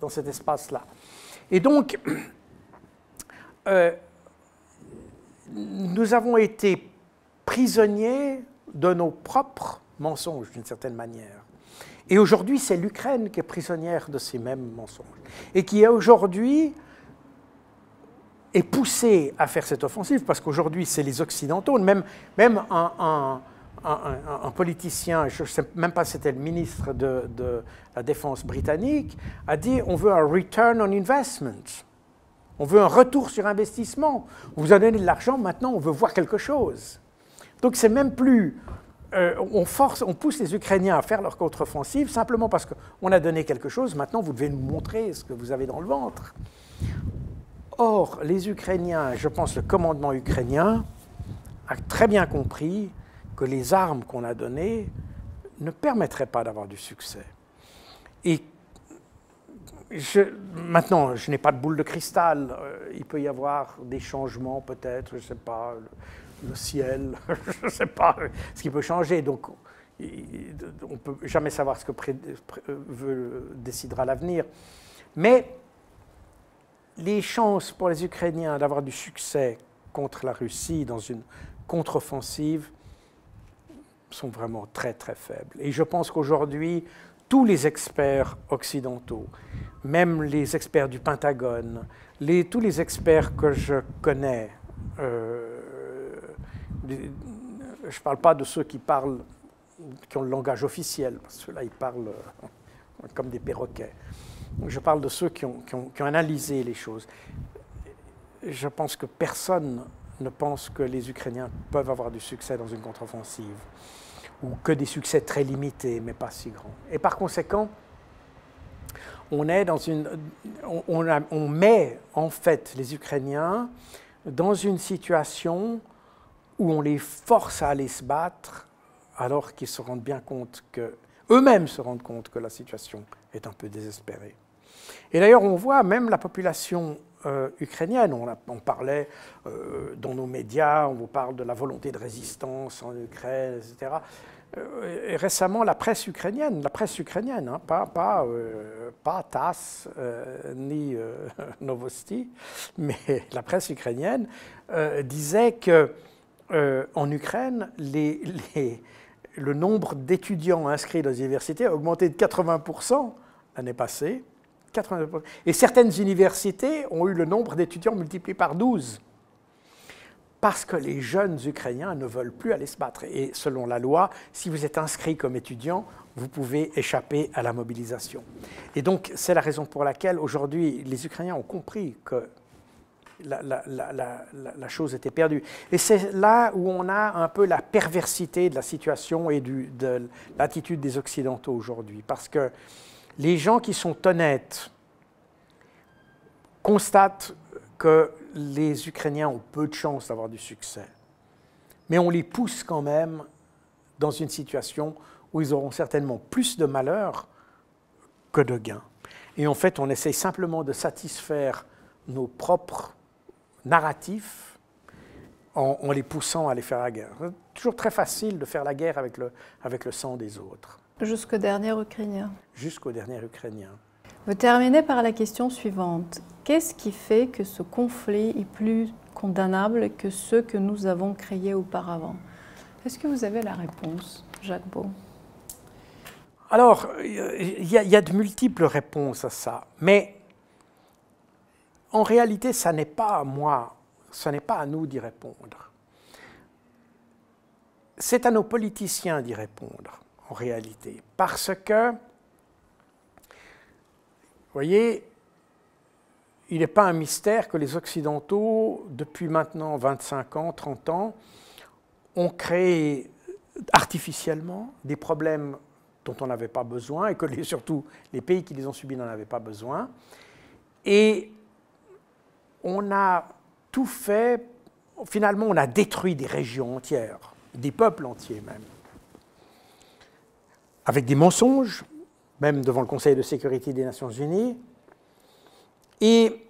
dans, cet espace-là. Et donc, <clears throat> euh, nous avons été prisonniers de nos propres mensonges, d'une certaine manière. Et aujourd'hui, c'est l'Ukraine qui est prisonnière de ces mêmes mensonges. Et qui aujourd'hui est poussée à faire cette offensive, parce qu'aujourd'hui, c'est les Occidentaux, même, un, politicien, je ne sais même pas si c'était le ministre de, de, la Défense britannique, a dit on veut un return on investment. On veut un retour sur investissement. On vous a donné de l'argent, maintenant on veut voir quelque chose. Donc c'est même plus... Euh, on, force, on pousse les Ukrainiens à faire leur contre-offensive simplement parce qu'on a donné quelque chose, maintenant vous devez nous montrer ce que vous avez dans le ventre. Or, les Ukrainiens, je pense le commandement ukrainien, a très bien compris que les armes qu'on a données ne permettraient pas d'avoir du succès. Et maintenant, je n'ai pas de boule de cristal. Euh, il peut y avoir des changements, peut-être, je ne sais pas, le, ciel, <laughs> je ne sais pas ce qui peut changer. Donc, on ne peut jamais savoir ce que décidera l'avenir. Mais les chances pour les Ukrainiens d'avoir du succès contre la Russie dans une contre-offensive sont vraiment très très faibles. Et je pense qu'aujourd'hui, tous les experts occidentaux, même les experts du Pentagone, tous les experts que je connais, euh, je ne parle pas de ceux qui parlent, qui ont le langage officiel, parce que ceux-là, ils parlent euh, comme des perroquets. Je parle de ceux qui ont, analysé les choses. Je pense que personne ne pense que les Ukrainiens peuvent avoir du succès dans une contre-offensive ou que des succès très limités, mais pas si grands. Et par conséquent, on, on, met en fait les Ukrainiens dans une situation où on les force à aller se battre alors qu'ils se rendent bien compte que, eux-mêmes se rendent compte que la situation est un peu désespérée. Et d'ailleurs, on voit même la population euh, ukrainienne. On, parlait euh, dans nos médias, on vous parle de la volonté de résistance en Ukraine, etc. Euh, récemment, la presse ukrainienne, la presse ukrainienne, hein, pas, pas, pas TASS ni <laughs> Novosti, mais la presse ukrainienne disait que en Ukraine, le nombre d'étudiants inscrits dans les universités a augmenté de 80% l'année passée et certaines universités ont eu le nombre d'étudiants multiplié par 12 parce que les jeunes Ukrainiens ne veulent plus aller se battre. Et selon la loi, si vous êtes inscrit comme étudiant, vous pouvez échapper à la mobilisation. Et donc, c'est la raison pour laquelle aujourd'hui, les Ukrainiens ont compris que la, chose était perdue. Et c'est là où on a un peu la perversité de la situation et de l'attitude des Occidentaux aujourd'hui. Parce que les gens qui sont honnêtes constatent que les Ukrainiens ont peu de chances d'avoir du succès. Mais on les pousse quand même dans une situation où ils auront certainement plus de malheur que de gains. Et en fait, on essaye simplement de satisfaire nos propres narratifs en, les poussant à aller faire la guerre. C'est toujours très facile de faire la guerre avec le, avec le sang des autres. Jusqu'au dernier Ukrainien. Jusqu'au dernier Ukrainien. Vous terminez par la question suivante. Qu'est-ce qui fait que ce conflit est plus condamnable que ceux que nous avons créés auparavant? Est-ce que vous avez la réponse, Jacques Beau? Alors, il y, a de multiples réponses à ça, mais en réalité, ça n'est pas à moi, ce n'est pas à nous d'y répondre. C'est à nos politiciens d'y répondre en réalité. Parce que, vous voyez, il n'est pas un mystère que les Occidentaux, depuis maintenant 25 ans, 30 ans, ont créé artificiellement des problèmes dont on n'avait pas besoin et que surtout les pays qui les ont subis n'en avaient pas besoin. Et on a tout fait, finalement on a détruit des régions entières, des peuples entiers même avec des mensonges, même devant le Conseil de sécurité des Nations Unies. Et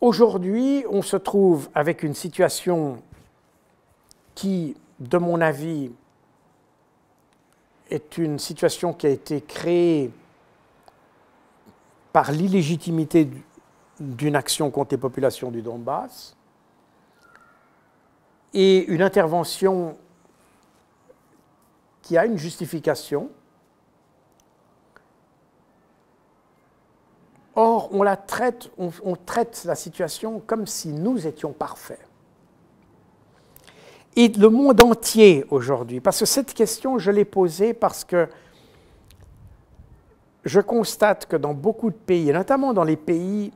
aujourd'hui, on se trouve avec une situation qui, de mon avis, est une situation qui a été créée par l'illégitimité d'une action contre les populations du Donbass et une intervention qui a une justification. Or, on, la traite, on, traite la situation comme si nous étions parfaits. Et le monde entier aujourd'hui, parce que cette question, je l'ai posée parce que je constate que dans beaucoup de pays, et notamment dans les pays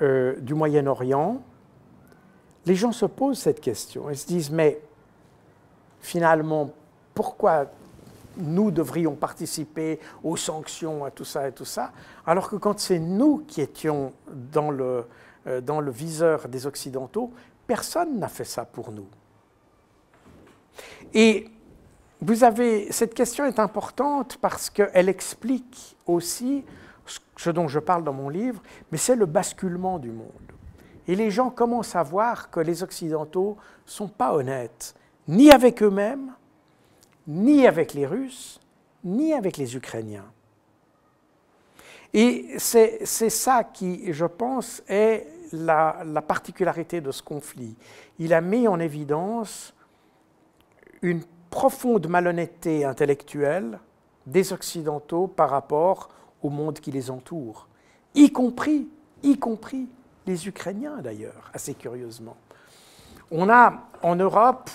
euh, du Moyen-Orient, les gens se posent cette question. Ils se disent, mais finalement, pourquoi nous devrions participer aux sanctions, à tout ça et tout ça, alors que quand c'est nous qui étions dans le, euh, dans le viseur des Occidentaux, personne n'a fait ça pour nous. Et vous avez, cette question est importante parce qu'elle explique aussi ce dont je parle dans mon livre, mais c'est le basculement du monde. Et les gens commencent à voir que les Occidentaux ne sont pas honnêtes, ni avec eux-mêmes, ni avec les Russes, ni avec les Ukrainiens. Et c'est ça qui, je pense, est la, la, particularité de ce conflit. Il a mis en évidence une profonde malhonnêteté intellectuelle des Occidentaux par rapport au monde qui les entoure, y compris, y compris les Ukrainiens d'ailleurs, assez curieusement. On a en Europe,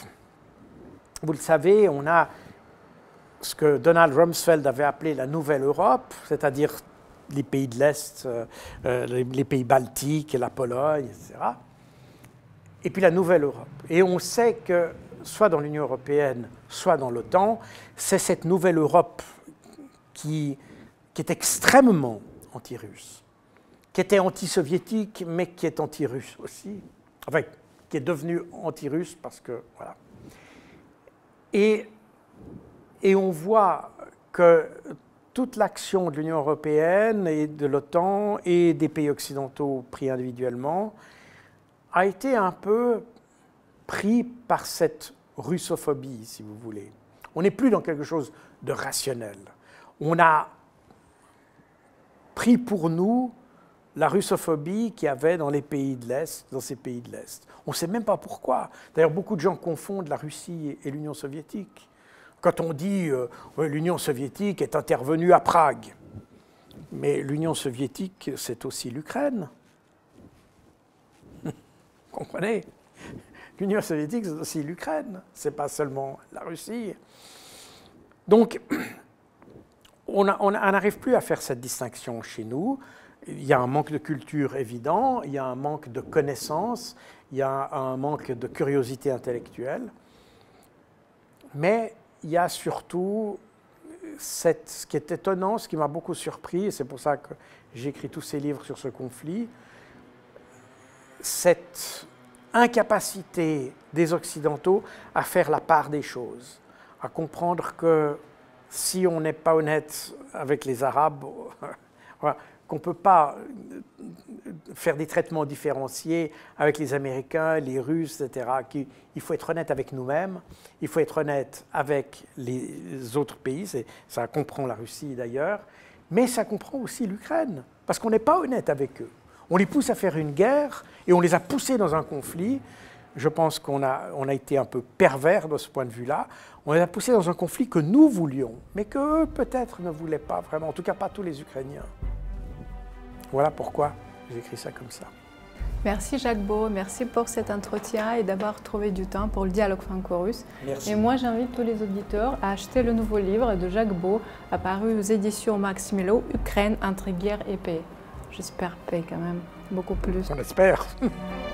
vous le savez, on a ce que Donald Rumsfeld avait appelé la Nouvelle Europe, c'est-à-dire les pays de l'Est, euh, euh, les pays baltiques, la Pologne, etc. Et puis la Nouvelle Europe. Et on sait que, soit dans l'Union européenne, soit dans l'OTAN, c'est cette Nouvelle Europe qui, qui est extrêmement anti-russe, qui était anti-soviétique, mais qui est anti-russe aussi. Enfin, qui est devenue anti-russe parce que. Voilà. Et, et on voit que toute l'action de l'Union européenne et de l'OTAN et des pays occidentaux pris individuellement a été un peu pris par cette russophobie, si vous voulez. On n'est plus dans quelque chose de rationnel. On a pris pour nous la russophobie qu'il y avait dans les pays de l'Est, dans ces pays de l'Est. On ne sait même pas pourquoi. D'ailleurs, beaucoup de gens confondent la Russie et l'Union soviétique. Quand on dit euh, l'Union soviétique est intervenue à Prague, mais l'Union soviétique, c'est aussi l'Ukraine. <laughs> Comprenez? L'Union soviétique, c'est aussi l'Ukraine, c'est pas seulement la Russie. Donc, <clears throat> on n'arrive plus à faire cette distinction chez nous. Il y a un manque de culture évident, il y a un manque de connaissances, il y a un manque de curiosité intellectuelle. Mais il y a surtout cette, ce qui est étonnant, ce qui m'a beaucoup surpris, et c'est pour ça que j'ai écrit tous ces livres sur ce conflit, cette incapacité des Occidentaux à faire la part des choses, à comprendre que si on n'est pas honnête avec les Arabes, <laughs> qu'on ne peut pas faire des traitements différenciés avec les Américains, les Russes, etc. Il faut être honnête avec nous-mêmes, il faut être honnête avec les autres pays, ça comprend la Russie d'ailleurs, mais ça comprend aussi l'Ukraine, parce qu'on n'est pas honnête avec eux. On les pousse à faire une guerre et on les a poussés dans un conflit. Je pense qu'on a, on a été un peu pervers de ce point de vue-là. On les a poussés dans un conflit que nous voulions, mais qu'eux peut-être ne voulaient pas vraiment, en tout cas pas tous les Ukrainiens. Voilà pourquoi j'ai écrit ça comme ça. Merci Jacques Beau, merci pour cet entretien et d'avoir trouvé du temps pour le dialogue franco-russe. Merci. Et moi j'invite tous les auditeurs à acheter le nouveau livre de Jacques Beau, apparu aux éditions Max Milo, Ukraine entre guerre et paix. J'espère paix quand même, beaucoup plus. On espère. <laughs>